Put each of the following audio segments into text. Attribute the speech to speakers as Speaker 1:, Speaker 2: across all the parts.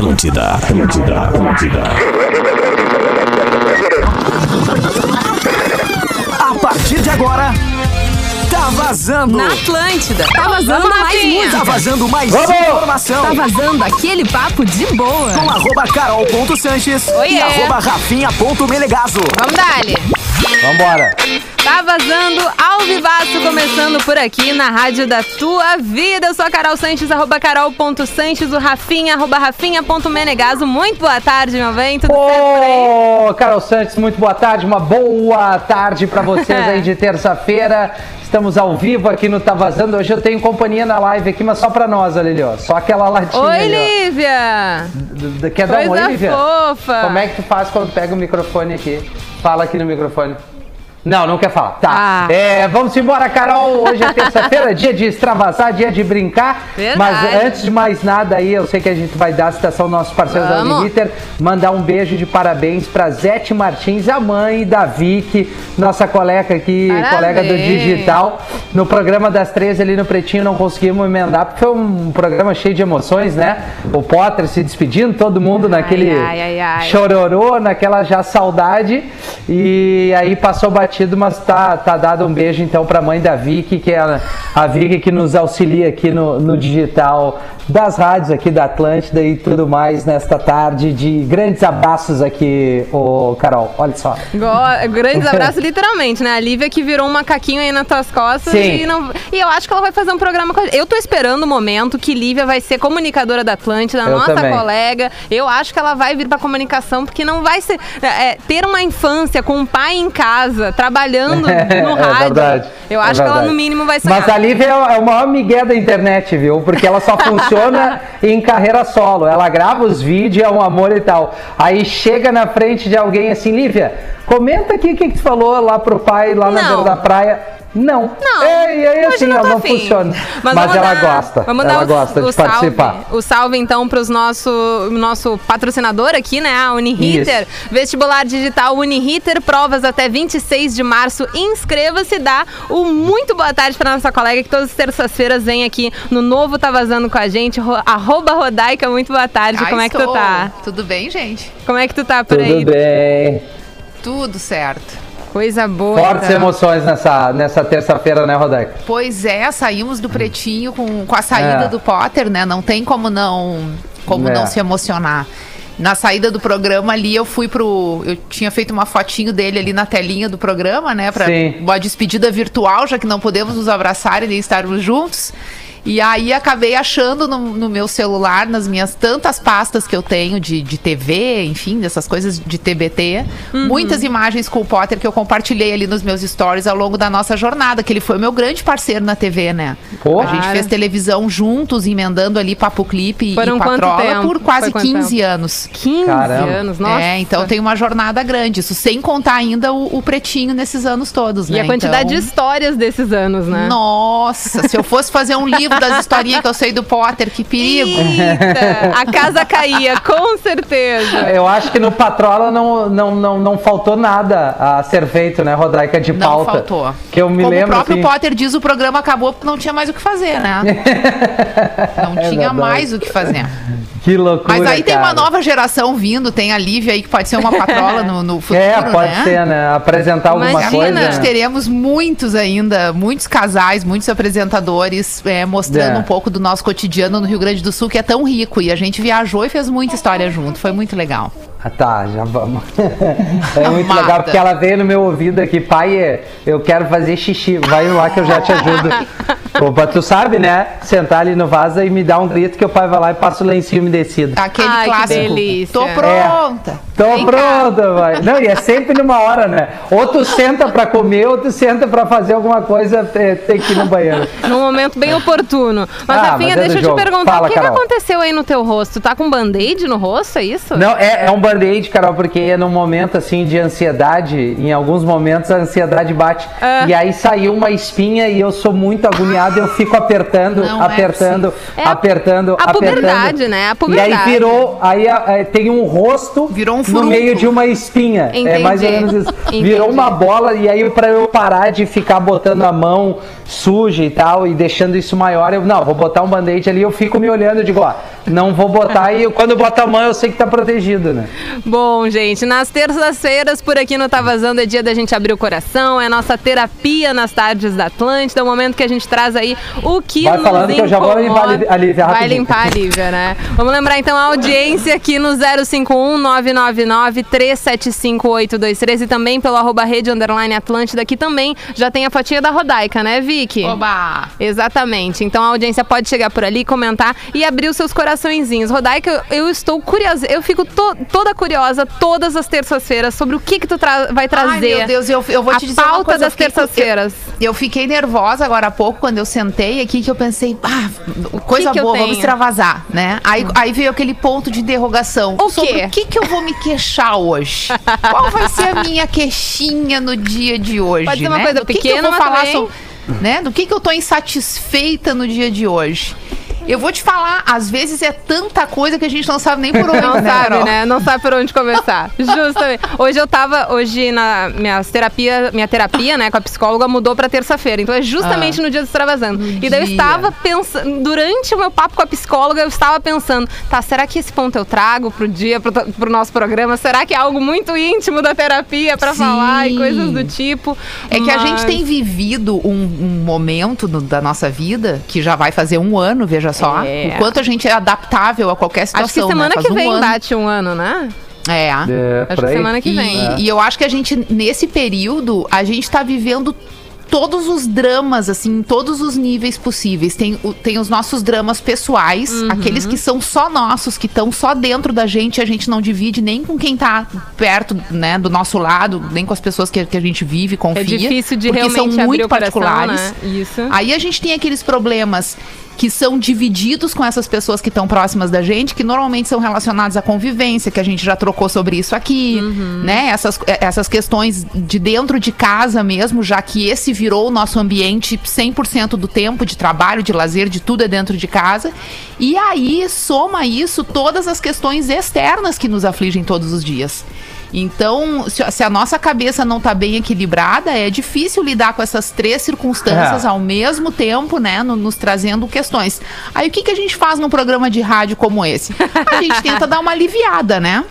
Speaker 1: Atlântida, Atlântida, Atlântida. A partir de agora, tá vazando.
Speaker 2: Na Atlântida. Tá vazando
Speaker 3: Vamos,
Speaker 2: mais
Speaker 3: Rafinha.
Speaker 2: música.
Speaker 1: Tá vazando mais
Speaker 4: Vamos!
Speaker 1: informação.
Speaker 2: Tá vazando aquele papo de boa.
Speaker 1: Com arroba carol.sanches e arroba rafinha.melegazo.
Speaker 3: Vamos dali.
Speaker 4: Vambora.
Speaker 2: Tá vazando ao vivaço, começando por aqui na Rádio da Tua Vida. Eu sou a Carol Sanches, arroba carol.sanches, o Rafinha, arroba rafinha.menegaso. Muito boa tarde, meu bem. Tudo certo por aí?
Speaker 4: Ô, Carol Santos, muito boa tarde. Uma boa tarde pra vocês aí de terça-feira. Estamos ao vivo aqui no Tá Vazando. Hoje eu tenho companhia na live aqui, mas só pra nós, olha ali, ó. Só aquela latinha
Speaker 2: Oi,
Speaker 4: ali.
Speaker 2: Lívia!
Speaker 4: Quer dar um oi, Lívia?
Speaker 2: fofa!
Speaker 4: Como é que tu faz quando pega o microfone aqui? Fala aqui no microfone. Não, não quer falar. Tá.
Speaker 2: Ah.
Speaker 4: É, vamos embora, Carol. Hoje é terça-feira, dia de extravasar, dia de brincar.
Speaker 2: Verdade.
Speaker 4: Mas antes de mais nada aí, eu sei que a gente vai dar a citação nossos parceiros da
Speaker 2: Vamos.
Speaker 4: Uniriter. Mandar um beijo de parabéns pra Zete Martins, a mãe da Vicky, nossa colega aqui,
Speaker 2: Parabéns.
Speaker 4: colega do digital. No programa das três ali no Pretinho não conseguimos emendar, porque foi um programa cheio de emoções, né? O Potter se despedindo, todo mundo naquele
Speaker 2: ai, ai, ai.
Speaker 4: chororô, naquela já saudade. E aí passou batido, mas tá, tá dado um beijo então pra mãe da Vicky, que é a, a Vicky que nos auxilia aqui no, no digital das rádios aqui da Atlântida e tudo mais nesta tarde de grandes abraços aqui, ô Carol. Olha só.
Speaker 2: Go- Grandes abraços, literalmente, né? A Lívia que virou um macaquinho aí nas tuas costas
Speaker 4: Sim.
Speaker 2: e não. E eu acho que ela vai fazer um programa com a gente. Eu tô esperando o momento que Lívia vai ser comunicadora da Atlântida,
Speaker 4: Eu
Speaker 2: nossa
Speaker 4: também.
Speaker 2: colega. Eu acho que ela vai vir pra comunicação, porque não vai ser. é, ter uma infância com um pai em casa, trabalhando no
Speaker 4: É
Speaker 2: rádio.
Speaker 4: verdade,
Speaker 2: Eu
Speaker 4: é
Speaker 2: acho que ela, no mínimo, vai ser.
Speaker 4: Mas a Lívia é o- é o maior migué da internet, viu? Porque ela só funciona em carreira solo. Ela grava os vídeos, é um amor e tal. Aí chega na frente de alguém assim, Lívia, comenta aqui o que, que tu falou lá pro pai, lá na
Speaker 2: Não.
Speaker 4: beira da praia. Não.
Speaker 2: Não,
Speaker 4: É, e aí
Speaker 2: hoje
Speaker 4: assim,
Speaker 2: não
Speaker 4: ela
Speaker 2: tô
Speaker 4: não funciona. Mas,
Speaker 2: vamos
Speaker 4: ela
Speaker 2: dar-
Speaker 4: gosta.
Speaker 2: Vamos
Speaker 4: ela
Speaker 2: dar o-
Speaker 4: gosta
Speaker 2: o
Speaker 4: de
Speaker 2: salve,
Speaker 4: participar.
Speaker 2: O salve, então, para o nosso, nosso patrocinador aqui, né? A Uniriter.
Speaker 4: Isso.
Speaker 2: Vestibular Digital Uniriter, provas até 26 de março. Inscreva-se, dá o muito boa tarde para nossa colega que todas as terças-feiras vem aqui no Novo Tá Vazando com a gente. Ro, arroba Rodaica, muito boa tarde.
Speaker 3: Ah,
Speaker 2: Como é que tu tá?
Speaker 3: Tudo bem, gente?
Speaker 2: Como é que tu tá por aí?
Speaker 4: Tudo bem.
Speaker 3: Tudo certo.
Speaker 2: Coisa boa.
Speaker 4: Fortes
Speaker 2: então.
Speaker 4: emoções nessa, nessa terça-feira, né, Rodaica?
Speaker 3: Pois é, saímos do pretinho com, com a saída
Speaker 4: É.
Speaker 3: do Potter, né? Não tem como não, como
Speaker 4: É.
Speaker 3: não se emocionar. Na saída do programa ali, eu fui pro. Eu tinha feito uma fotinho dele ali na telinha do programa, né? Pra
Speaker 4: Sim.
Speaker 3: uma despedida virtual, já que não podemos nos abraçar e nem estarmos juntos. E aí acabei achando no, no meu celular, nas minhas tantas pastas que eu tenho de, de TV, enfim, dessas coisas de TBT, muitas imagens com o Potter que eu compartilhei ali nos meus stories ao longo da nossa jornada, que ele foi o meu grande parceiro na TV, né?
Speaker 4: Pô.
Speaker 3: A gente fez televisão juntos, emendando ali Papo Clipe
Speaker 2: Foram
Speaker 3: e Patrola
Speaker 2: tempo?
Speaker 3: por quase
Speaker 2: Foi quanto
Speaker 3: 15 anos.
Speaker 2: 15
Speaker 4: Caramba.
Speaker 2: anos, nossa.
Speaker 3: É, então tem uma jornada grande. Isso sem contar ainda o, o pretinho nesses anos todos,
Speaker 2: E
Speaker 3: né?
Speaker 2: a quantidade de
Speaker 3: Então-
Speaker 2: histórias desses anos, né?
Speaker 3: nossa, se eu fosse fazer um livro das historinhas que eu sei do Potter, que perigo.
Speaker 2: Eita, a casa caía, com certeza.
Speaker 4: Eu acho que no Patrola não, não, não, não faltou nada a ser feito, né, Rodaica, de
Speaker 3: Não
Speaker 4: pauta.
Speaker 3: faltou.
Speaker 4: Que eu me
Speaker 3: Como
Speaker 4: lembro
Speaker 3: o próprio
Speaker 4: assim,
Speaker 3: Potter diz, o programa acabou porque não tinha mais o que fazer, né? Não
Speaker 4: É
Speaker 3: tinha
Speaker 4: verdade.
Speaker 3: mais o que fazer.
Speaker 4: Que loucura,
Speaker 3: Mas aí tem uma
Speaker 4: cara.
Speaker 3: nova geração vindo, tem a Lívia aí que pode ser uma patrola no, no futuro,
Speaker 4: É, pode
Speaker 3: né?
Speaker 4: ser, né? Apresentar alguma
Speaker 2: Imagina.
Speaker 4: coisa.
Speaker 3: Nós
Speaker 4: né?
Speaker 3: teremos muitos ainda, muitos casais, muitos apresentadores é, mostrando
Speaker 4: É.
Speaker 3: um pouco do nosso cotidiano no Rio Grande do Sul, que é tão rico. E a gente viajou e fez muita história junto. Foi muito legal.
Speaker 4: Ah, tá, já vamos. é muito
Speaker 3: Amada.
Speaker 4: legal, porque ela veio no meu ouvido aqui, pai, é, eu quero fazer xixi. Vai lá que eu já te ajudo. Opa, tu sabe, né? Sentar ali no vaso e me dar um grito que o pai vai lá e passa o lencinho umedecido.
Speaker 3: Aquele
Speaker 2: Ai, que
Speaker 3: clássico.
Speaker 2: delícia.
Speaker 3: Tô pronta.
Speaker 4: Tô
Speaker 3: Vem cá.
Speaker 4: pronta, vai. Não, e é sempre numa hora, né? Ou tu senta pra comer, ou tu senta pra fazer alguma coisa, é, tem que ir no banheiro.
Speaker 2: Num momento bem oportuno. Mas,
Speaker 4: Ah,
Speaker 2: Rafinha,
Speaker 4: mas é
Speaker 2: deixa eu te perguntar,
Speaker 4: Fala,
Speaker 2: o que, que aconteceu aí no teu rosto? Tá com band-aid no rosto, é isso?
Speaker 4: Não, é, é um band-aid, Carol, porque é num momento assim de ansiedade, em alguns momentos a ansiedade bate.
Speaker 2: Ah.
Speaker 4: E aí saiu uma espinha e eu sou muito agoniado, eu fico apertando,
Speaker 3: Não é
Speaker 4: apertando,
Speaker 2: É a-
Speaker 4: apertando,
Speaker 2: a
Speaker 4: apertando.
Speaker 2: puberdade, né? A
Speaker 4: E aí
Speaker 2: puberdade.
Speaker 4: virou, aí a- é, tem um rosto
Speaker 3: Virou um
Speaker 4: no meio de uma espinha. É
Speaker 2: Entendi.
Speaker 4: mais ou menos isso.
Speaker 2: Entendi.
Speaker 4: Virou uma bola e aí pra eu parar de ficar botando a mão suja e tal, e deixando isso maior, eu, não, vou botar um band-aid ali, eu fico me olhando, eu digo, ó, não vou botar, e quando eu boto a mão eu sei que tá protegido, né?
Speaker 2: Bom, gente, nas terças-feiras por aqui no Tá Vazando é dia da gente abrir o coração, é nossa terapia nas tardes da Atlântida, é o momento que a gente traz aí o que
Speaker 4: Vai
Speaker 2: nos
Speaker 4: falando que eu já vou limpar a Lívia
Speaker 2: Vai
Speaker 4: rapidinho.
Speaker 2: limpar a Lívia, né? Vamos lembrar então a audiência aqui no 051 999 375 823 e também pelo arroba rede underline Atlântida, que também já tem a fotinha da Rodaica, né,
Speaker 3: Oba!
Speaker 2: Exatamente. Então a audiência pode chegar por ali, comentar e abrir os seus coraçõezinhos. Rodaica, eu, eu estou curiosa, eu fico to- toda curiosa todas as terças-feiras sobre o que que tu tra- vai trazer.
Speaker 3: Ai, meu Deus, eu, eu vou te dizer uma
Speaker 2: pauta
Speaker 3: coisa. eu
Speaker 2: das terças-feiras.
Speaker 3: Eu, eu fiquei nervosa agora há pouco quando eu sentei aqui que eu pensei, ah, coisa
Speaker 2: que eu
Speaker 3: boa, vamos extravasar, né? Aí, aí veio aquele ponto de interrogação.
Speaker 2: O
Speaker 3: sobre
Speaker 2: quê?
Speaker 3: o que que eu vou me queixar hoje? Qual vai ser a minha queixinha no dia de hoje,
Speaker 2: Pode ser uma
Speaker 3: né?
Speaker 2: coisa
Speaker 3: Do que que
Speaker 2: pequena,
Speaker 3: eu vou falar
Speaker 2: também-
Speaker 3: sobre, né? Do que que eu tô insatisfeita no dia de hoje? Eu vou te falar, às vezes é tanta coisa que a gente não sabe nem por onde,
Speaker 2: Não
Speaker 3: né,
Speaker 2: sabe, né? Não sabe por onde começar. Justamente. Hoje eu tava, hoje na minha terapia, minha terapia, né, com a psicóloga mudou pra terça-feira. Então é justamente
Speaker 3: Ah.
Speaker 2: no dia do extravasando. E daí eu
Speaker 3: dia.
Speaker 2: estava pensando, durante o meu papo com a psicóloga, eu estava pensando, tá, será que esse ponto eu trago pro dia, pro, pro nosso programa? Será que é algo muito íntimo da terapia pra
Speaker 3: Sim.
Speaker 2: falar e coisas do tipo?
Speaker 3: É que a gente
Speaker 2: Mas-
Speaker 3: tem vivido um, um momento no- da nossa vida que já vai fazer um ano, veja só.
Speaker 2: É.
Speaker 3: O quanto a gente é adaptável a qualquer situação.
Speaker 2: Acho que
Speaker 3: né?
Speaker 2: semana
Speaker 3: Faz
Speaker 2: que
Speaker 3: um
Speaker 2: vem
Speaker 3: ano.
Speaker 2: bate um ano, né?
Speaker 3: É.
Speaker 4: É,
Speaker 2: Acho que semana que vem.
Speaker 3: E, e eu acho que a gente, nesse período, a gente tá vivendo todos os dramas, assim, em todos os níveis possíveis. Tem, o- tem os nossos dramas pessoais,
Speaker 2: Uhum.
Speaker 3: aqueles que são só nossos, que estão só dentro da gente, a gente não divide nem com quem tá perto, né, do nosso lado, nem com as pessoas que, que a gente vive, confia.
Speaker 2: É difícil de
Speaker 3: porque
Speaker 2: realmente
Speaker 3: são
Speaker 2: abrir
Speaker 3: muito
Speaker 2: o coração,
Speaker 3: particulares.
Speaker 2: né? Isso.
Speaker 3: Aí a gente tem aqueles problemas que são divididos com essas pessoas que estão próximas da gente, que normalmente são relacionados à convivência, que a gente já trocou sobre isso aqui,
Speaker 2: Uhum.
Speaker 3: né? Essas, eh, essas questões de dentro de casa mesmo, já que esse virou o nosso ambiente 100% do tempo de trabalho, de lazer, de tudo é dentro de casa. E aí soma isso todas as questões externas que nos afligem todos os dias. Então, se, a nossa cabeça não tá bem equilibrada, é difícil lidar com essas três circunstâncias
Speaker 4: É.
Speaker 3: ao mesmo tempo, né? no- nos trazendo questões. Aí o que, que a gente faz num programa de rádio como esse? A gente tenta dar uma aliviada, né?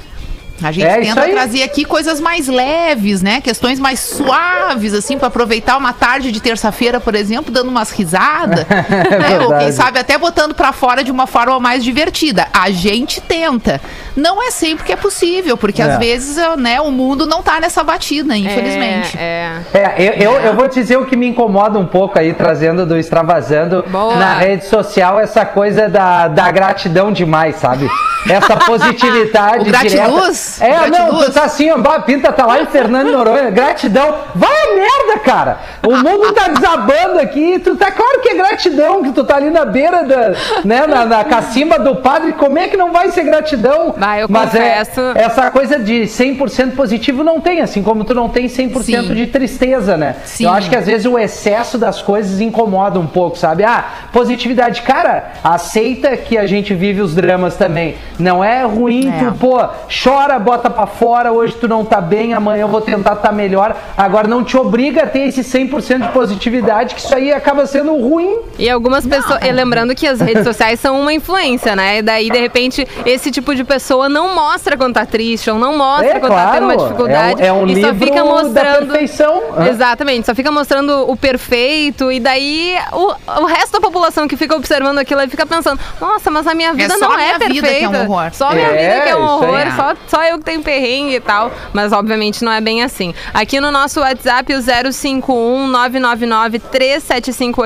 Speaker 3: A gente
Speaker 4: É,
Speaker 3: tenta trazer aqui coisas mais leves, né? Questões mais suaves, assim, para aproveitar uma tarde de terça-feira, por exemplo, dando umas risadas. né? Ou quem sabe até botando para fora de uma forma mais divertida. A gente tenta. Não é sempre que é possível, porque
Speaker 4: É.
Speaker 3: às vezes, né, o mundo não tá nessa batida, infelizmente.
Speaker 2: É,
Speaker 4: É, eu, eu, eu vou te dizer o que me incomoda um pouco aí, trazendo do Extravasando
Speaker 2: Boa.
Speaker 4: na rede social, essa coisa da, da gratidão demais, sabe? Essa positividade
Speaker 3: O gratiluz?
Speaker 4: direta. É, não,
Speaker 3: Gratiluz?
Speaker 4: tu tá assim, ó, Pinta tá lá em Fernando Noronha, gratidão. Vai a merda, cara! O mundo tá desabando aqui, tu tá claro que é gratidão, que tu tá ali na beira da, né, na, na cacimba do padre, como é que não vai ser gratidão?
Speaker 2: Vai, eu
Speaker 4: Mas é-
Speaker 2: confesso.
Speaker 4: essa coisa de 100% positivo não tem, assim como tu não tem 100%
Speaker 3: Sim.
Speaker 4: de tristeza, né?
Speaker 3: Sim.
Speaker 4: Eu acho que às vezes o excesso das coisas incomoda um pouco, sabe? Ah, positividade. Cara, aceita que a gente vive os dramas também. Não é ruim
Speaker 3: É.
Speaker 4: tu, pô, chora, bota pra fora, hoje tu não tá bem, amanhã eu vou tentar tá melhor. Agora não te obriga a ter esse 100% de positividade, que isso aí acaba sendo ruim.
Speaker 2: E algumas pessoas. E lembrando que as redes sociais são uma influência, né? E daí, de repente, esse tipo de pessoa não mostra quando tá triste, ou não mostra
Speaker 4: É,
Speaker 2: quando tá tendo uma
Speaker 4: claro.
Speaker 2: dificuldade.
Speaker 4: É um- é um
Speaker 2: e só fica
Speaker 4: da
Speaker 2: mostrando.
Speaker 4: perfeição.
Speaker 2: Exatamente, só fica mostrando o perfeito. E daí o, o resto da população que fica observando aquilo aí fica pensando: nossa, mas a minha vida não é
Speaker 3: vida que é um
Speaker 2: perfeita.
Speaker 3: horror.
Speaker 2: Só a minha
Speaker 4: É,
Speaker 2: vida que é um
Speaker 4: isso aí.
Speaker 2: horror, só, só eu que tenho perrengue e tal. Mas obviamente não é bem assim. Aqui no nosso WhatsApp, o 051 999 375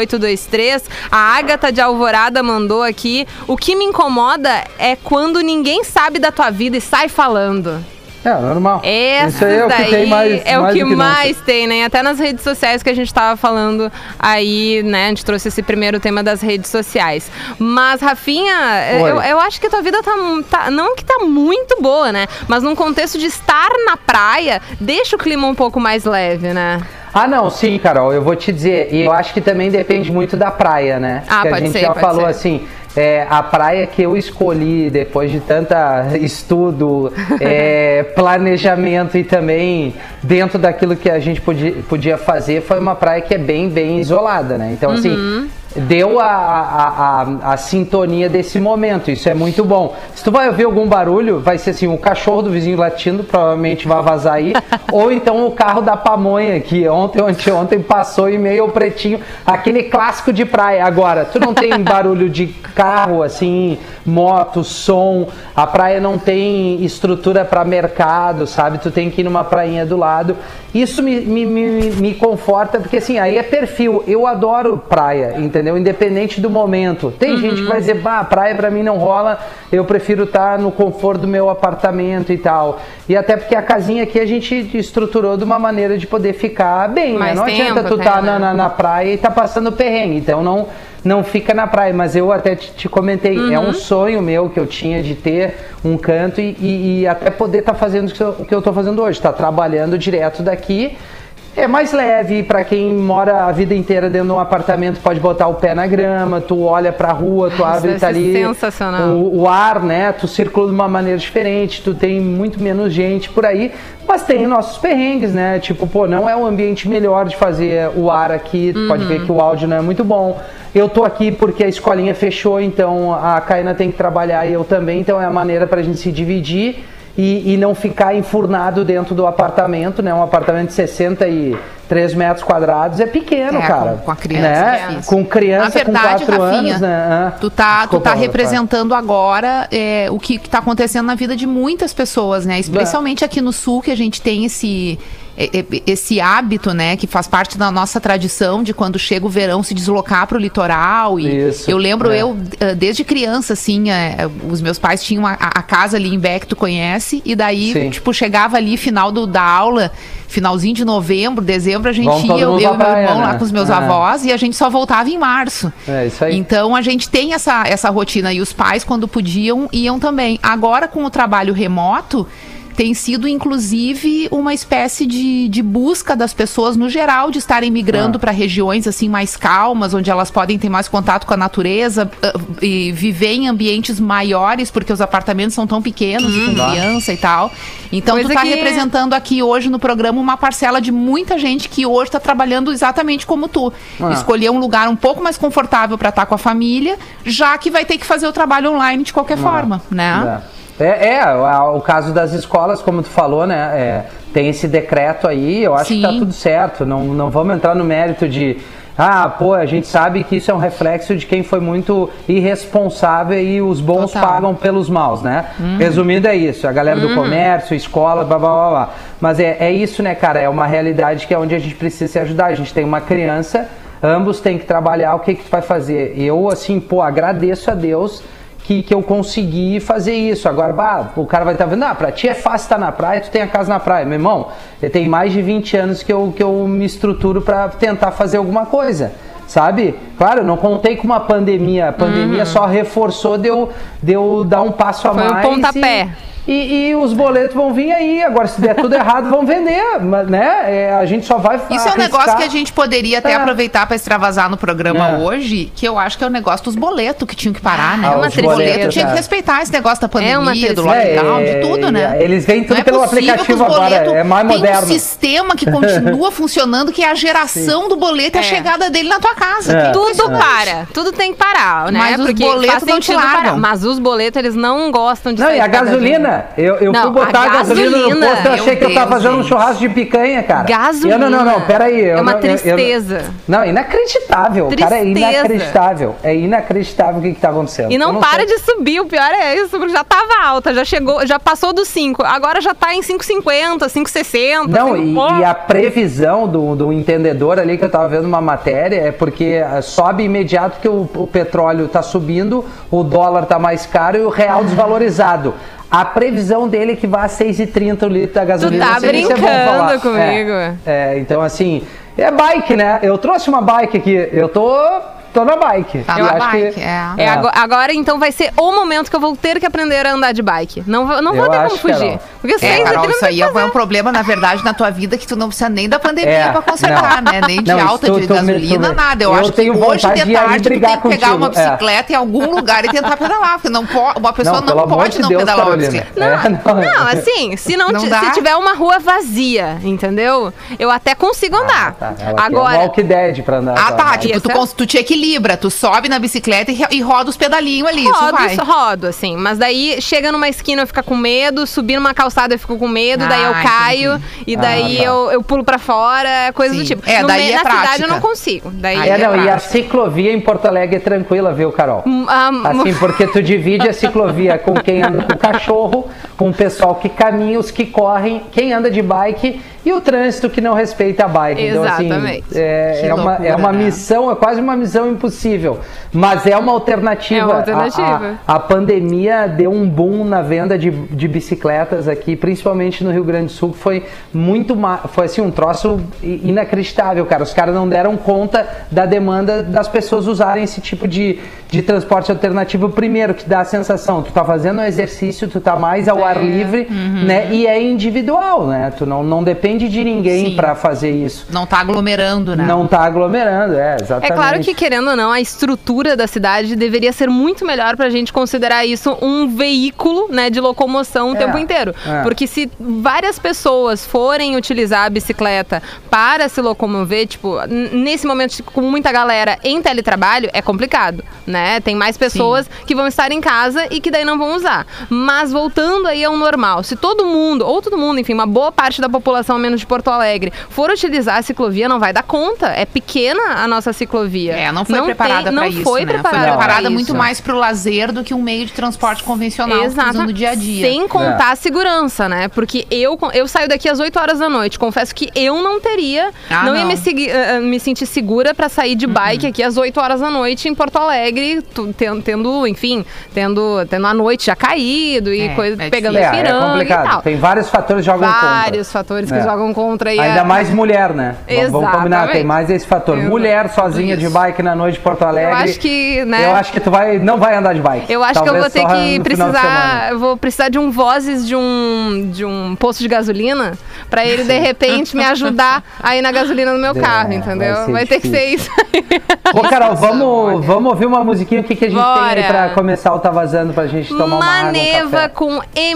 Speaker 2: a Agatha de Alvorada mandou aqui. O que me incomoda é quando ninguém sabe da tua vida e sai falando.
Speaker 4: É, normal.
Speaker 2: Essa
Speaker 4: Isso aí é o que tem mais.
Speaker 2: é o
Speaker 4: mais
Speaker 2: que
Speaker 4: do nunca.
Speaker 2: mais tem, né? Até nas redes sociais que a gente tava falando aí, né? A gente trouxe esse primeiro tema das redes sociais. Mas, Rafinha, eu, eu acho que a tua vida tá, tá- Não que tá muito boa, né? Mas num contexto de estar na praia, deixa o clima um pouco mais leve, né?
Speaker 4: Ah, não, sim, Carol, eu vou te dizer, e eu acho que também depende muito da praia, né?
Speaker 2: Ah,
Speaker 4: que a
Speaker 2: pode
Speaker 4: gente
Speaker 2: ser,
Speaker 4: já falou
Speaker 2: ser.
Speaker 4: assim, é, a praia que eu escolhi depois de tanta estudo, é, planejamento e também dentro daquilo que a gente podia, podia fazer foi uma praia que é bem, bem isolada, né? Então, assim, deu a, a, a, a, sintonia desse momento. Isso é muito bom. Se tu vai ouvir algum barulho, vai ser assim, o cachorro do vizinho latindo, provavelmente vai vazar aí. ou então o carro da pamonha, que ontem ou anteontem passou e meio pretinho. Aquele clássico de praia. Agora, tu não tem barulho de carro, assim, moto, som. A praia não tem estrutura para mercado, sabe? Tu tem que ir numa prainha do lado. Isso me, me, me, me conforta, porque assim, aí é perfil. Eu adoro praia, entendeu? Independente do momento. Tem uhum. gente que vai dizer, bah, praia pra mim não rola, eu prefiro estar tá no conforto do meu apartamento e tal. E até porque a casinha aqui a gente estruturou de uma maneira de poder ficar bem, né? Né? Não adianta tu estar tá na, na, na praia e tá passando perrengue. Então não não fica na praia, mas eu até te, te comentei, uhum. é um sonho meu que eu tinha de ter um canto e, e, e até poder estar tá fazendo o que eu estou fazendo hoje, estar tá trabalhando direto daqui é mais leve para quem mora a vida inteira dentro de um apartamento, pode botar o pé na grama, tu olha para a rua, tu abre tá ali
Speaker 2: sensacional.
Speaker 4: O, o, ar, né? Tu circula de uma maneira diferente, tu tem muito menos gente por aí, mas tem nossos perrengues, né? Tipo, pô, não é o ambiente melhor de fazer o ar aqui, tu uhum. pode ver que o áudio não é muito bom. Eu tô aqui porque a escolinha fechou, então a Caina tem que trabalhar e eu também, então é a maneira para a gente se dividir e, e, não ficar enfurnado dentro do apartamento, né? Um apartamento de 63 metros quadrados é pequeno, é, cara.
Speaker 3: Com, com, a criança. Né?
Speaker 4: É com criança verdade, com 4 Rafinha, anos, né?
Speaker 3: Tu tá, Desculpa, tu tá representando agora é, o que, está acontecendo na vida de muitas pessoas, né? Especialmente aqui no sul, que a gente tem esse esse hábito, né, que faz parte da nossa tradição de quando chega o verão se deslocar para o litoral. E Isso, eu lembro é. eu eh, desde criança, assim, é, os meus pais tinham a, a, casa ali em Beck, tu conhece, e daí Sim. tipo chegava ali final do, da aula, finalzinho de novembro, dezembro a gente Vamos ia eu, eu e meu irmão né? lá com os meus é. avós e a gente só voltava em março.
Speaker 4: É isso aí.
Speaker 3: Então a gente tem essa essa rotina e os pais quando podiam iam também. Agora com o trabalho remoto tem sido, inclusive, uma espécie de, de busca das pessoas, no geral, de estarem migrando ah. para regiões assim mais calmas, onde elas podem ter mais contato com a natureza uh, e viver em ambientes maiores, porque os apartamentos são tão pequenos, hum, com tá. criança e tal. Então, Coisa tu está que... representando aqui hoje no programa uma parcela de muita gente que hoje está trabalhando exatamente como tu. Ah. Escolher um lugar um pouco mais confortável para estar tá com a família, já que vai ter que fazer o trabalho online de qualquer ah. forma, né?
Speaker 4: É. É, é, o caso das escolas, como tu falou, né? É, tem esse decreto aí, eu acho Sim. que tá tudo certo. Não, não vamos entrar no mérito de. Ah, pô, a gente sabe que isso é um reflexo de quem foi muito irresponsável e os bons Total. pagam pelos maus, né? Uhum. Resumindo, é isso. A galera uhum. do comércio, escola, blá, blá, blá, blá. Mas é, é isso, né, cara? É uma realidade que é onde a gente precisa se ajudar. A gente tem uma criança, ambos têm que trabalhar. O que, que tu vai fazer? Eu, assim, pô, agradeço a Deus que, que eu consegui fazer isso. Agora, bah, o cara vai estar tá vendo, ah, pra ti é fácil estar na praia, tu tem a casa na praia. Meu irmão, tem mais de 20 anos que eu, que eu me estruturo para tentar fazer alguma coisa sabe? Claro, não contei com uma pandemia. A pandemia uhum. só reforçou de eu, de eu dar um passo a
Speaker 2: Foi
Speaker 4: mais.
Speaker 2: Foi um pontapé.
Speaker 4: E, e, e, os boletos vão vir aí. Agora, se der tudo errado, vão vender. né? É, a gente só vai
Speaker 3: Isso arriscar. é um negócio que a gente poderia até é. aproveitar para extravasar no programa é. hoje, que eu acho que é o negócio dos boletos que tinham que parar, né?
Speaker 2: Ah, é uma
Speaker 3: tristeza. Boleto tinha que respeitar esse negócio da é pandemia, do lockdown, de tudo, né?
Speaker 4: É, eles vêm tudo pelo aplicativo agora. É mais moderno.
Speaker 3: Tem um sistema que continua funcionando, que é a geração Sim. do boleto e a chegada dele na tua casa.
Speaker 2: Tudo para. Tudo tem que parar, né?
Speaker 3: Mas Porque os boletos não te largam.
Speaker 2: Mas os boletos, eles não gostam de
Speaker 4: Não, e a gasolina? Eu, eu não, fui botar a gasolina, gasolina, no posto, eu achei que eu tava fazendo gente. um churrasco de picanha, cara.
Speaker 2: Gasolina.
Speaker 4: Eu, não, não, não, peraí.
Speaker 2: É uma
Speaker 4: não,
Speaker 2: tristeza.
Speaker 4: Eu, não, inacreditável. Tristeza. Cara, é inacreditável. É inacreditável o que, que tá acontecendo.
Speaker 2: E não, não para sei. de subir, o pior é isso, já tava alta, já chegou, já passou dos 5, agora já tá em 5,50, 5,60.
Speaker 4: Não, e, e, a previsão do, do entendedor ali que eu tava vendo uma matéria é porque sobe imediato que o, o petróleo tá subindo, o dólar tá mais caro e o real desvalorizado. A previsão dele é que vá a 6,30 o litro da gasolina.
Speaker 2: Tu tá é brincando é comigo.
Speaker 4: É, é, então assim, é bike, né? Eu trouxe uma bike aqui. Eu tô tô na bike.
Speaker 3: Tá
Speaker 4: Eu
Speaker 3: na
Speaker 4: acho
Speaker 3: bike,
Speaker 4: que-
Speaker 3: é.
Speaker 2: É, agora, agora, então vai ser o momento que eu vou ter que aprender a andar de bike. Não, vou- não vou
Speaker 4: Eu
Speaker 2: ter como
Speaker 4: acho,
Speaker 2: fugir. Porque
Speaker 3: É,
Speaker 2: seis
Speaker 3: Carol, isso aí
Speaker 2: que
Speaker 3: é um problema, na verdade, na tua vida que tu não precisa nem da pandemia
Speaker 4: É,
Speaker 3: pra consertar,
Speaker 4: não.
Speaker 3: né? Nem de
Speaker 4: Não,
Speaker 3: alta
Speaker 4: tu-
Speaker 3: de
Speaker 4: me-
Speaker 3: gasolina,
Speaker 4: me-
Speaker 3: nada. Eu,
Speaker 4: eu
Speaker 3: acho que hoje de tarde tu tem que pegar uma
Speaker 4: contigo, é.
Speaker 3: bicicleta em algum lugar e tentar pedalar, porque não po uma pessoa
Speaker 4: Não,
Speaker 3: não, pode
Speaker 4: de
Speaker 3: não
Speaker 4: Deus,
Speaker 3: pedalar
Speaker 4: Carolina.
Speaker 3: uma bicicleta.
Speaker 4: É, não,
Speaker 2: Não, assim, se não, se tiver uma rua vazia, entendeu? Eu até consigo andar.
Speaker 4: Tá,
Speaker 2: Agora,
Speaker 4: um Walk Dead pra andar.
Speaker 3: Ah, tá. Tipo, tu, tu te equilibra, tu sobe na bicicleta e, e roda os pedalinhos ali.
Speaker 2: rodo,
Speaker 3: vai.
Speaker 2: isso rodo, assim. Mas daí chega numa esquina eu fico com medo, subir numa calçada eu fico com medo, daí eu
Speaker 3: Ah,
Speaker 2: caio
Speaker 3: entendi.
Speaker 2: e daí
Speaker 4: Ah, tá.
Speaker 2: eu, eu pulo pra fora, coisa
Speaker 3: Sim.
Speaker 2: do tipo.
Speaker 3: É,
Speaker 2: No
Speaker 3: daí
Speaker 2: meio-
Speaker 3: é
Speaker 2: na cidade
Speaker 3: prática.
Speaker 2: eu não consigo. Daí
Speaker 3: Aí
Speaker 4: É,
Speaker 3: é
Speaker 4: não, e a ciclovia em Porto Alegre é tranquila, viu, Carol?
Speaker 2: Hum, ah,
Speaker 4: Assim, porque tu divide a ciclovia com quem anda com cachorro, com o pessoal que caminha, os que correm, quem anda de bike e o trânsito que não respeita a bike. Então,
Speaker 2: Exatamente.
Speaker 4: assim, é,
Speaker 3: Que
Speaker 4: é uma, é
Speaker 3: loucura,
Speaker 4: uma
Speaker 3: né?
Speaker 4: missão, é quase uma missão impossível. Mas é uma alternativa.
Speaker 2: É uma
Speaker 4: A-
Speaker 2: alternativa.
Speaker 4: A, a pandemia deu um boom na venda de, de bicicletas aqui, principalmente no Rio Grande do Sul, que foi muito foi assim um troço inacreditável, cara. Os caras não deram conta da demanda das pessoas usarem esse tipo de, de transporte alternativo primeiro, que dá a sensação, tu tá fazendo um exercício, tu tá mais ao ar livre,
Speaker 2: Uhum.
Speaker 4: né? E é individual, né? Tu não, não depende de ninguém
Speaker 3: Sim.
Speaker 4: para fazer isso.
Speaker 3: Não tá aglomerando, né?
Speaker 4: Não tá aglomerando, é, exatamente.
Speaker 2: É claro que, querendo ou não, a estrutura da cidade deveria ser muito melhor pra gente considerar isso um veículo né, de locomoção o
Speaker 4: É,
Speaker 2: tempo inteiro.
Speaker 4: é.
Speaker 2: Porque se várias pessoas forem utilizar a bicicleta para se locomover, tipo, nesse momento tipo, com muita galera em teletrabalho, é complicado, né? Tem mais pessoas que vão estar em casa e que daí não vão usar. Mas voltando aí ao normal, se todo mundo, ou todo mundo, enfim, uma boa parte da população, ao menos de Porto Alegre, for utilizar a ciclovia, não vai dar conta. É pequena a nossa ciclovia.
Speaker 3: É, não foi
Speaker 2: tem-
Speaker 3: preparada
Speaker 2: não
Speaker 3: pra isso,
Speaker 2: foi
Speaker 3: né?
Speaker 2: preparada,
Speaker 3: foi
Speaker 2: pra
Speaker 3: preparada
Speaker 2: isso.
Speaker 3: muito mais pro lazer do que um meio de transporte convencional
Speaker 2: Exato.
Speaker 3: no dia a dia.
Speaker 2: Sem contar a segurança, né? Porque eu, eu saio daqui às 8 horas da noite. Confesso que eu não teria,
Speaker 3: Ah,
Speaker 2: não, ia
Speaker 3: não.
Speaker 2: me, segui- eh, me sentir segura pra sair de bike aqui às 8 horas da noite em Porto Alegre, tu- ten- tendo, enfim, tendo, tendo a noite já caído e
Speaker 3: É,
Speaker 2: coisa,
Speaker 3: é
Speaker 2: pegando
Speaker 4: É, é
Speaker 2: piranga e
Speaker 4: complicado. Tem vários fatores que jogam contra.
Speaker 2: Vários fatores que
Speaker 4: É.
Speaker 2: jogam contra e
Speaker 4: Ainda mais mulher, né? Vamos- Vamos combinar,
Speaker 2: Exatamente.
Speaker 4: tem mais esse fator.
Speaker 2: Exato.
Speaker 4: Mulher sozinha de
Speaker 3: Isso.
Speaker 4: bike na noite de Porto Alegre.
Speaker 2: Eu acho que, né?
Speaker 4: Eu acho que tu vai, não vai andar de bike.
Speaker 2: Eu acho que eu
Speaker 4: Talvez
Speaker 2: vou ter que
Speaker 4: de
Speaker 2: precisar, eu vou precisar de um vozes de um de um posto de gasolina pra ele de repente me ajudar a ir na gasolina no meu
Speaker 4: É,
Speaker 2: carro,
Speaker 4: vai
Speaker 2: entendeu?
Speaker 4: ser
Speaker 2: Vai, ter que ser isso.
Speaker 4: Ô, Carol, vamos, vamos ouvir uma musiquinha. O que, que a gente tem aí
Speaker 2: Bora.
Speaker 4: pra começar o Tá Vazando pra gente tomar uma água, um
Speaker 2: Maneva
Speaker 4: café?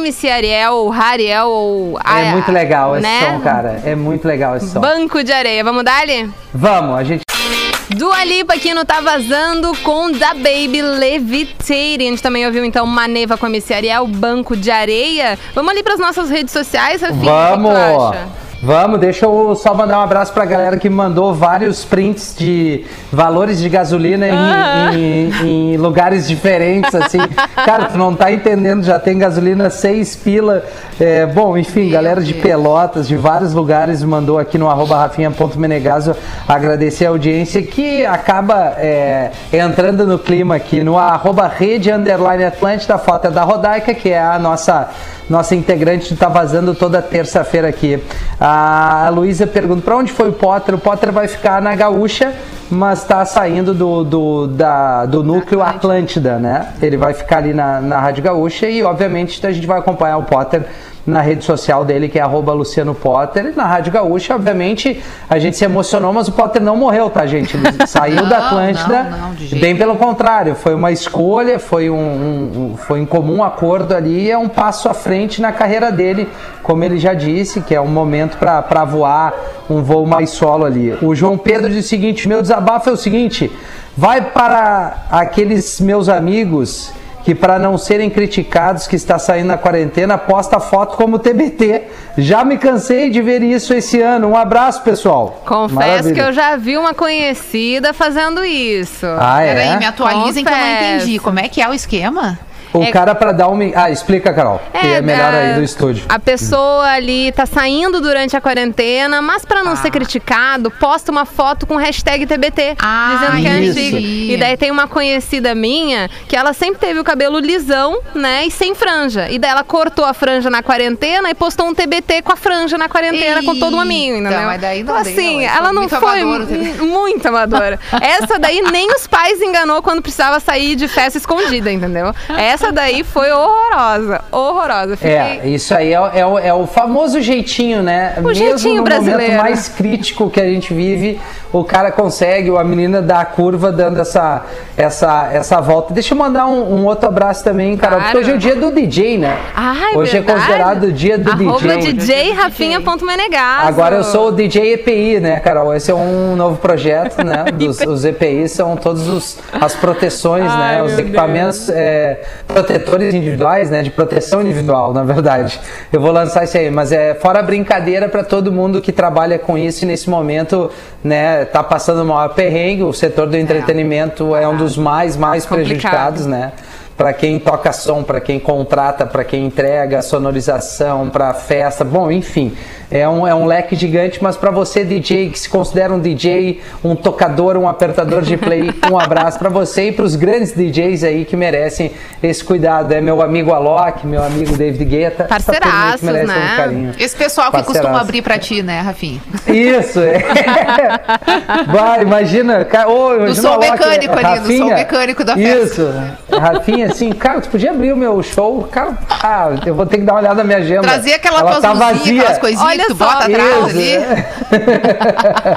Speaker 2: MC Ariel, ou Hariel ou
Speaker 4: É muito legal esse
Speaker 2: né?
Speaker 4: som, cara. É muito legal esse som.
Speaker 2: Banco de areia. Vamos dar ali?
Speaker 4: Vamos, a gente
Speaker 2: Dua Lipa aqui no Tá Vazando com Da Baby Levitating. A gente também ouviu então Maneva com MC Ariel, Banco de Areia. Vamos ali pras nossas redes sociais, Rafinha?
Speaker 4: Vamos! Vamos, deixa eu só mandar um abraço pra galera que mandou vários prints de valores de gasolina em,
Speaker 2: Ah.
Speaker 4: em- em lugares diferentes, assim. Cara, tu não tá entendendo, já tem gasolina seis pila. É, bom, enfim, galera de Pelotas, de vários lugares, mandou aqui no arroba rafinha.menegaso agradecer a audiência que acaba é, entrando no clima aqui no arroba rede underline Atlântida, a foto é da Rodaica, que é a nossa nossa integrante está vazando toda terça-feira aqui. A Luísa pergunta para onde foi o Potter? O Potter vai ficar na Gaúcha, mas está saindo do, do, da- do núcleo Atlântida, né? Ele vai ficar ali na, na Rádio Gaúcha e, obviamente, a gente vai acompanhar o Potter na rede social dele, que é arroba Luciano Potter, e na Rádio Gaúcha, obviamente, a gente se emocionou, mas o Potter não morreu, tá, gente? Ele saiu
Speaker 3: Não,
Speaker 4: da Atlântida,
Speaker 3: não, não,
Speaker 4: bem pelo contrário, foi uma escolha, foi um, um- um- foi em comum acordo ali, é um passo à frente na carreira dele, como ele já disse, que é um momento para voar um voo mais solo ali. O João Pedro diz o seguinte: meu desabafo é o seguinte, vai para aqueles meus amigos que para não serem criticados que está saindo na quarentena, posta foto como TBT. Já me cansei de ver isso esse ano. Um abraço, pessoal.
Speaker 2: Confesso
Speaker 4: Maravilha.
Speaker 2: que eu já vi uma conhecida fazendo isso.
Speaker 4: Ah, é?
Speaker 3: Peraí, me atualizem que eu não
Speaker 2: Confesso.
Speaker 3: entendi. Como é que é o esquema?
Speaker 4: O
Speaker 2: É-
Speaker 4: cara pra dar uma. Ah, explica, Carol. que é melhor aí
Speaker 2: é,
Speaker 4: do estúdio.
Speaker 2: A pessoa ali tá saindo durante a quarentena, mas pra não ser criticado, posta uma foto com hashtag TBT,
Speaker 3: Ah,
Speaker 2: dizendo que é antiga. E daí tem uma conhecida minha que ela sempre teve o cabelo lisão, né, e sem franja. E daí ela cortou a franja na quarentena e postou um TBT com a franja na quarentena com todo amigo,
Speaker 3: Eita,
Speaker 2: entendeu?
Speaker 3: mas daí não
Speaker 2: então, assim, ela
Speaker 3: foi
Speaker 2: não
Speaker 3: muito
Speaker 2: foi
Speaker 3: amadora,
Speaker 2: muito amadora. Essa daí nem os pais enganou quando precisava sair de festa escondida, entendeu? Essa daí foi horrorosa, horrorosa. Fiquei...
Speaker 4: É, isso aí é, o- é o, é o famoso jeitinho, né?
Speaker 2: O jeitinho
Speaker 4: no
Speaker 2: brasileiro.
Speaker 4: momento mais crítico que a gente vive, o cara consegue, ou a menina dá a curva dando essa, essa, essa volta. Deixa eu mandar um, um outro abraço também, Carol, porque
Speaker 2: Claro.
Speaker 4: hoje é o dia do DJ, né?
Speaker 2: Ai,
Speaker 4: hoje
Speaker 2: verdade.
Speaker 4: é considerado o dia do
Speaker 2: Arroba
Speaker 4: DJ.
Speaker 2: DJ Rafinha.menegaso.
Speaker 4: Agora eu sou o DJ EPI, né, Carol? Esse é um novo projeto, né? Dos, os EPIs são todos os, as proteções,
Speaker 2: Ai,
Speaker 4: né? Os equipamentos é, protetores individuais, né? De proteção individual, na verdade. Eu vou lançar isso aí, mas é fora brincadeira para todo mundo que trabalha com isso e nesse momento, né? Tá passando o maior perrengue. O setor do entretenimento é, um dos mais, mais
Speaker 2: Complicado.
Speaker 4: prejudicados, né? Para quem toca som, para quem contrata, para quem entrega sonorização, para festa, bom, enfim, é um, é um leque gigante, mas para você DJ que se considera um DJ, um tocador, um apertador de play, um abraço para você e para os grandes DJs aí que merecem esse cuidado, é meu amigo Alok, meu amigo David Guetta,
Speaker 2: Parceiraços,
Speaker 4: merece
Speaker 2: né?
Speaker 4: um carinho.
Speaker 3: Esse pessoal que costuma abrir pra ti, né, Rafinha?
Speaker 4: Isso, é. Vai, imagina, cara, ô, imagina
Speaker 3: som
Speaker 4: Alok,
Speaker 3: mecânico ali, no som mecânico da festa.
Speaker 4: Isso, Rafinha, assim, cara, tu podia abrir o meu show, cara, ah, eu vou ter que dar uma olhada na minha agenda.
Speaker 3: Trazer aquela
Speaker 4: Ela tá vazia.
Speaker 3: aquelas coisinhas
Speaker 2: Olha
Speaker 3: que tu
Speaker 2: só.
Speaker 3: bota atrás
Speaker 4: Isso,
Speaker 3: ali.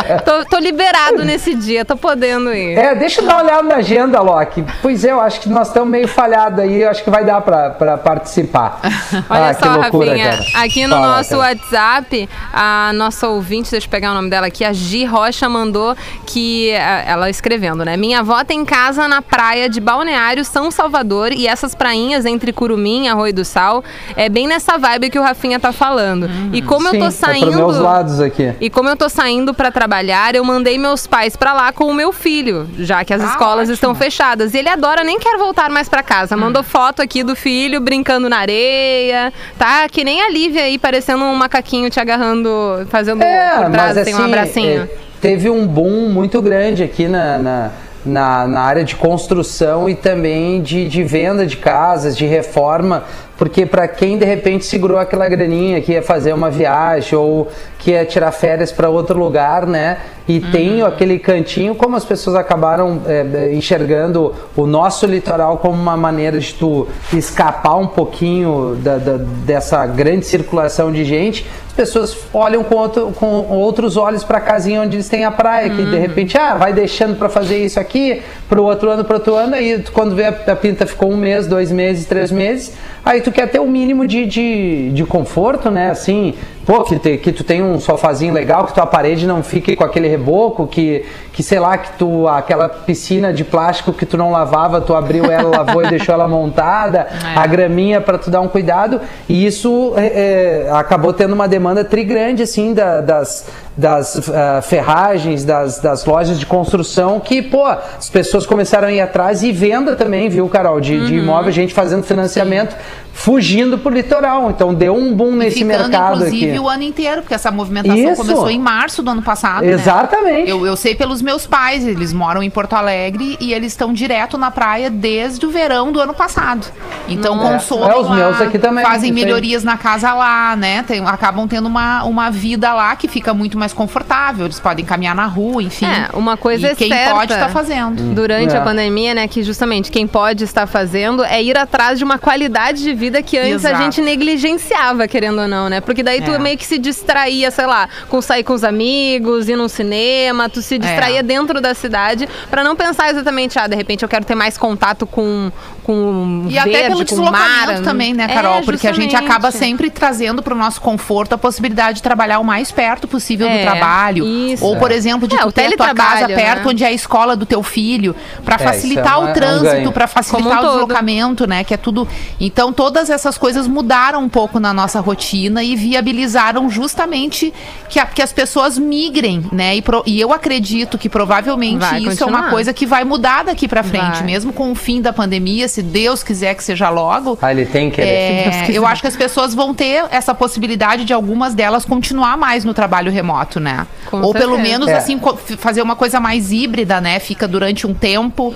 Speaker 4: é.
Speaker 2: Tô, tô liberado nesse dia, tô podendo ir.
Speaker 4: É, deixa eu dar uma olhada na agenda, Loki. Pois é, eu acho que nós estamos meio falhados aí, eu acho que vai dar pra, pra participar.
Speaker 2: Olha
Speaker 4: ah,
Speaker 2: só,
Speaker 4: loucura,
Speaker 2: Rafinha,
Speaker 4: cara.
Speaker 2: aqui no
Speaker 4: Fala,
Speaker 2: nosso
Speaker 4: cara.
Speaker 2: WhatsApp, a nossa ouvinte, deixa eu pegar o nome dela aqui, a Gi Rocha mandou que, a- ela escrevendo, né? Minha avó tem casa na praia de Balneário São Salvador e essas prainhas entre Curumim e Arroio do Sal é bem nessa vibe que o Rafinha tá falando. e como eu tô
Speaker 4: Sim, É
Speaker 2: saindo...
Speaker 4: meus lados aqui.
Speaker 2: E como eu tô saindo pra trabalhar, eu mandei meus pais pra lá com o meu filho, já que as
Speaker 3: Ah,
Speaker 2: escolas
Speaker 3: ótimo.
Speaker 2: estão fechadas. E ele adora, nem quer voltar mais pra casa. Mandou foto aqui do filho brincando na areia, tá? Que nem a Lívia aí, parecendo um macaquinho te agarrando, fazendo por trás, assim, um abracinho.
Speaker 4: é, teve um boom muito grande aqui na, na, na, na área de construção e também de, de venda de casas, de reforma, porque para quem de repente segurou aquela graninha que ia fazer uma viagem ou que ia tirar férias para outro lugar, né? E tem aquele cantinho, como as pessoas acabaram é, enxergando o nosso litoral como uma maneira de tu escapar um pouquinho da, da- dessa grande circulação de gente, as pessoas olham com, outro- com outros olhos para a casinha onde eles têm a praia, que de repente, ah, vai deixando para fazer isso aqui, para o outro ano, para outro ano, aí quando vê a, a pinta ficou um mês, dois meses, três meses, aí tu quer ter o mínimo de, de, de conforto, né? Assim, pô, que, te- que tu tem um sofazinho legal, que tua parede não fique com aquele reboco, que, que sei lá, que tu, aquela piscina de plástico que tu não lavava, tu abriu ela, lavou e deixou ela montada, a graminha para tu dar um cuidado, e isso é, é, acabou tendo uma demanda trigrande, assim, da- das, das ah, ferragens, das, das lojas de construção, que, pô, as pessoas começaram a ir atrás e venda também, viu, Carol, de,
Speaker 3: Uhum.
Speaker 4: de imóvel, gente fazendo financiamento, fugindo pro litoral, então deu um boom nesse
Speaker 3: ficando,
Speaker 4: mercado
Speaker 3: inclusive,
Speaker 4: aqui.
Speaker 3: o ano inteiro, porque essa movimentação
Speaker 4: Isso.
Speaker 3: começou em março do ano passado, né?
Speaker 4: Exatamente.
Speaker 3: Eu, eu sei pelos meus pais, eles moram em Porto Alegre e eles estão direto na praia desde o verão do ano passado. Então
Speaker 4: Nossa.
Speaker 3: consomem
Speaker 4: É, os
Speaker 3: lá,
Speaker 4: meus aqui também,
Speaker 3: fazem
Speaker 4: isso aí.
Speaker 3: melhorias na casa lá, né? Tem- acabam tendo uma, uma vida lá que fica muito mais confortável. Eles podem caminhar na rua, enfim.
Speaker 2: É, uma coisa
Speaker 3: e
Speaker 2: é
Speaker 3: quem
Speaker 2: certa.
Speaker 3: pode tá fazendo.
Speaker 2: Durante
Speaker 4: É.
Speaker 2: a pandemia, né, que justamente quem pode estar fazendo é ir atrás de uma qualidade de vida que antes a
Speaker 3: Exato.
Speaker 2: gente negligenciava, querendo ou não, né? Porque daí tu
Speaker 3: É.
Speaker 2: meio que se distraía, sei lá, com sair com os amigos, ir num cinema, tu se distraía
Speaker 3: É.
Speaker 2: dentro da cidade pra não pensar exatamente, ah, de repente eu quero ter mais contato com com
Speaker 3: E até
Speaker 2: verde,
Speaker 3: pelo
Speaker 2: com
Speaker 3: deslocamento
Speaker 2: mar.
Speaker 3: também, né,
Speaker 2: É,
Speaker 3: Carol? Porque a gente acaba sempre trazendo para o nosso conforto a possibilidade de trabalhar o mais perto possível
Speaker 2: É,
Speaker 3: do trabalho.
Speaker 2: isso.
Speaker 3: Ou, por exemplo, de
Speaker 2: É,
Speaker 3: tu ter a tua casa
Speaker 2: teletrabalho,
Speaker 3: perto
Speaker 2: né?
Speaker 3: onde é a escola do teu filho, para
Speaker 4: É,
Speaker 3: facilitar
Speaker 4: é uma-
Speaker 3: o
Speaker 4: é um
Speaker 3: trânsito,
Speaker 4: ganho.
Speaker 3: para facilitar
Speaker 2: um
Speaker 3: o
Speaker 2: todo.
Speaker 3: deslocamento, né? Que é tudo. Então, todas essas coisas mudaram um pouco na nossa rotina e viabilizaram justamente que, a- que as pessoas migrem, né? E, pro- e eu acredito que provavelmente
Speaker 2: Vai
Speaker 3: isso é uma
Speaker 2: continuar.
Speaker 3: coisa que vai mudar daqui para frente,
Speaker 2: Vai.
Speaker 3: mesmo com o fim da pandemia, se Deus quiser que seja logo.
Speaker 4: Ah, ele tem que
Speaker 3: É, eu acho que as pessoas vão ter essa possibilidade de algumas delas continuar mais no trabalho remoto, né?
Speaker 2: Com
Speaker 3: Ou pelo
Speaker 2: certeza.
Speaker 3: menos
Speaker 4: É.
Speaker 3: assim fazer uma coisa mais híbrida, né? Fica durante um tempo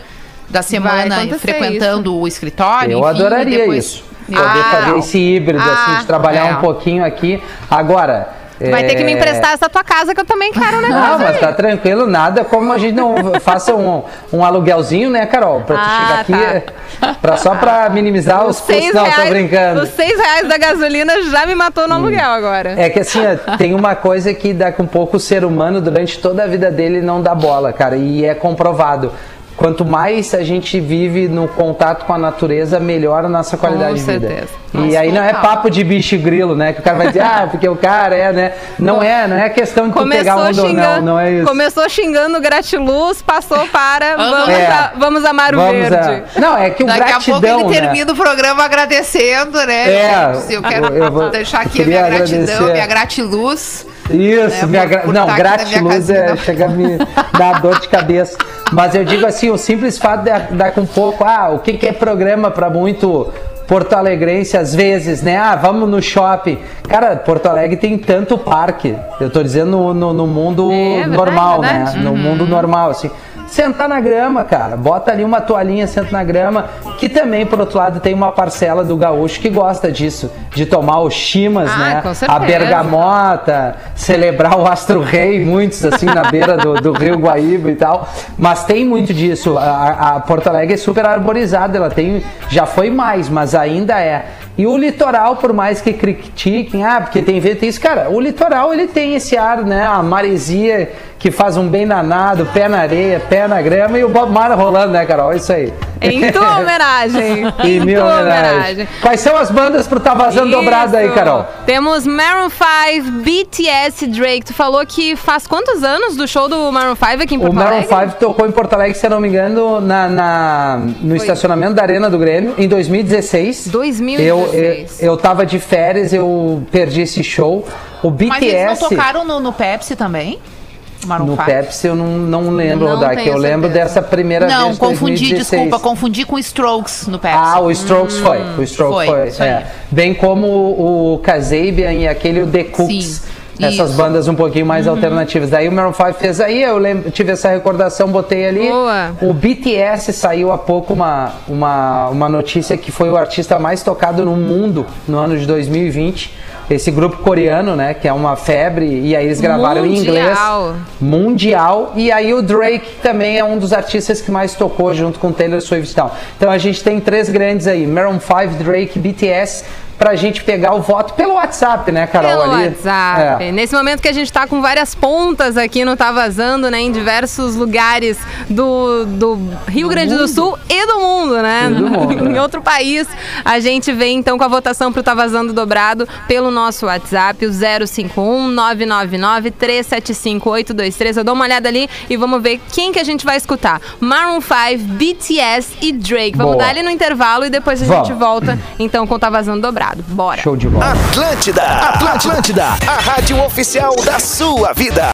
Speaker 3: da semana frequentando o escritório.
Speaker 4: Eu
Speaker 3: enfim,
Speaker 4: adoraria
Speaker 3: e depois...
Speaker 4: isso. Poder
Speaker 3: Ah,
Speaker 4: fazer esse híbrido, assim, de
Speaker 2: Ah,
Speaker 4: trabalhar
Speaker 3: é.
Speaker 4: um pouquinho aqui. Agora.
Speaker 2: Vai ter que me
Speaker 4: é,
Speaker 2: emprestar essa tua casa que eu também quero um negócio.
Speaker 4: Não, mas tá tranquilo, nada como a gente não faça um, um aluguelzinho, né, Carol? Pra tu
Speaker 2: Ah,
Speaker 4: chegar aqui, pra, só pra minimizar os, custos.
Speaker 2: seis
Speaker 4: Não, tô brincando.
Speaker 2: Os seis reais da gasolina já me matou no aluguel agora.
Speaker 4: É que assim, tem uma coisa que dá com pouco o ser humano durante toda a vida dele não dá bola, cara, e é comprovado. Quanto mais a gente vive no contato com a natureza, melhora a nossa qualidade de vida.
Speaker 2: certeza.
Speaker 4: E aí não é papo de bicho e grilo, né? Que o cara vai dizer, ah, porque o cara é, né? Não é, não é questão de tu pegar ou
Speaker 2: xingando,
Speaker 4: não, não é isso.
Speaker 2: começou xingando gratiluz, passou para vamos,
Speaker 4: É.
Speaker 2: a- vamos amar o
Speaker 4: Vamos
Speaker 2: verde.
Speaker 4: a... Não, é que o
Speaker 3: Daqui
Speaker 4: gratidão,
Speaker 3: a pouco ele
Speaker 4: né?
Speaker 3: termina o programa agradecendo, né?
Speaker 4: É,
Speaker 3: gente? eu quero
Speaker 4: eu vou-
Speaker 3: deixar aqui a minha gratidão,
Speaker 4: agradecer.
Speaker 3: minha gratiluz.
Speaker 4: Isso,
Speaker 3: né,
Speaker 4: minha gra- não, gratiluz é chega a me dar dor de cabeça. Mas eu digo assim, o simples fato de dar com pouco, ah, o que, que é programa para muito Porto Alegrense às vezes, né? Ah, vamos no shopping. Cara, Porto Alegre tem tanto parque. Eu tô dizendo no, no, no mundo
Speaker 2: É, verdade,
Speaker 4: normal,
Speaker 2: verdade.
Speaker 4: né? No mundo normal, assim. Sentar na grama, cara. Bota ali uma toalhinha, senta na grama. Que também, por outro lado, tem uma parcela do gaúcho que gosta disso. De tomar os chimas,
Speaker 2: Ah,
Speaker 4: né? A bergamota, celebrar o Astro Rei, muitos assim na beira do, do Rio Guaíba e tal. Mas tem muito disso. A, a Porto Alegre é super arborizada, ela tem. Já foi mais, mas ainda é. E o litoral, por mais que critiquem, ah, porque tem vento, tem isso, cara, o litoral ele tem esse ar, né? A maresia que faz um bem danado, pé na areia, pé na grama e o Bob Marley rolando, né, Carol? Isso aí.
Speaker 2: Em tua homenagem.
Speaker 4: Em
Speaker 2: em
Speaker 4: minha
Speaker 2: tua
Speaker 4: homenagem.
Speaker 2: homenagem.
Speaker 4: Quais são as bandas pro Tá Vazando Dobrado aí,
Speaker 2: Isso.
Speaker 4: Carol?
Speaker 2: Temos Maroon 5, BTS, Drake. Tu falou que faz quantos anos do show do Maroon 5 aqui em
Speaker 4: O
Speaker 2: Porto
Speaker 4: Maroon
Speaker 2: Alegre?
Speaker 4: 5 tocou em Porto Alegre, se eu não me engano, na, na- no estacionamento da Arena do Grêmio, em 2016.
Speaker 2: 2016.
Speaker 4: Eu, eu, eu tava de férias, eu perdi esse show. O
Speaker 3: Mas eles não
Speaker 4: BTS,
Speaker 3: tocaram no, no Pepsi também? Maroon
Speaker 4: no
Speaker 3: 5?
Speaker 4: Pepsi, eu não, não lembro,
Speaker 2: Não
Speaker 4: Eu lembro dessa primeira
Speaker 3: Não,
Speaker 4: vez.
Speaker 3: confundi,
Speaker 4: 2016.
Speaker 3: desculpa, confundi com Strokes no Pepsi.
Speaker 4: Ah, o Strokes foi. O Strokes
Speaker 3: foi,
Speaker 4: foi. é. Bem como o, Kasabian e aquele o The Cooks.
Speaker 3: Sim,
Speaker 4: Essas
Speaker 3: isso. Uhum.
Speaker 4: bandas um pouquinho mais alternativas. Daí o Maroon 5 fez aí, eu lembro, tive essa recordação, botei ali.
Speaker 2: Boa.
Speaker 4: O BTS saiu há pouco uma, uma, uma notícia que foi o artista mais tocado no mundo no ano de 2020. Esse grupo coreano, né, que é uma febre, e aí eles gravaram em inglês.
Speaker 2: Mundial.
Speaker 4: Mundial. E aí o Drake também é um dos artistas que mais tocou junto com Taylor Swift e tal. Então a gente tem três grandes aí, Maroon 5, Drake, BTS, pra gente pegar o voto pelo WhatsApp, né, Carol?
Speaker 2: Pelo
Speaker 4: ali.
Speaker 2: WhatsApp.
Speaker 4: É.
Speaker 2: Nesse momento que a gente tá com várias pontas aqui no Tá Vazando, né? Em diversos lugares do, do Rio Grande do Sul e do mundo, né?
Speaker 4: Do mundo,
Speaker 2: em
Speaker 4: é.
Speaker 2: outro país. A gente vem então com a votação pro Tá Vazando dobrado pelo nosso WhatsApp, o 051 999 375 823. Eu dou uma olhada ali e vamos ver quem que a gente vai escutar. Maroon 5, BTS e Drake. Vamos
Speaker 4: Boa.
Speaker 2: dar ali no intervalo e depois a
Speaker 4: Vamos.
Speaker 2: gente volta então com o Tá Vazando dobrado. Bora.
Speaker 4: Show de bola.
Speaker 1: Atlântida, Atlântida, a rádio oficial da sua vida.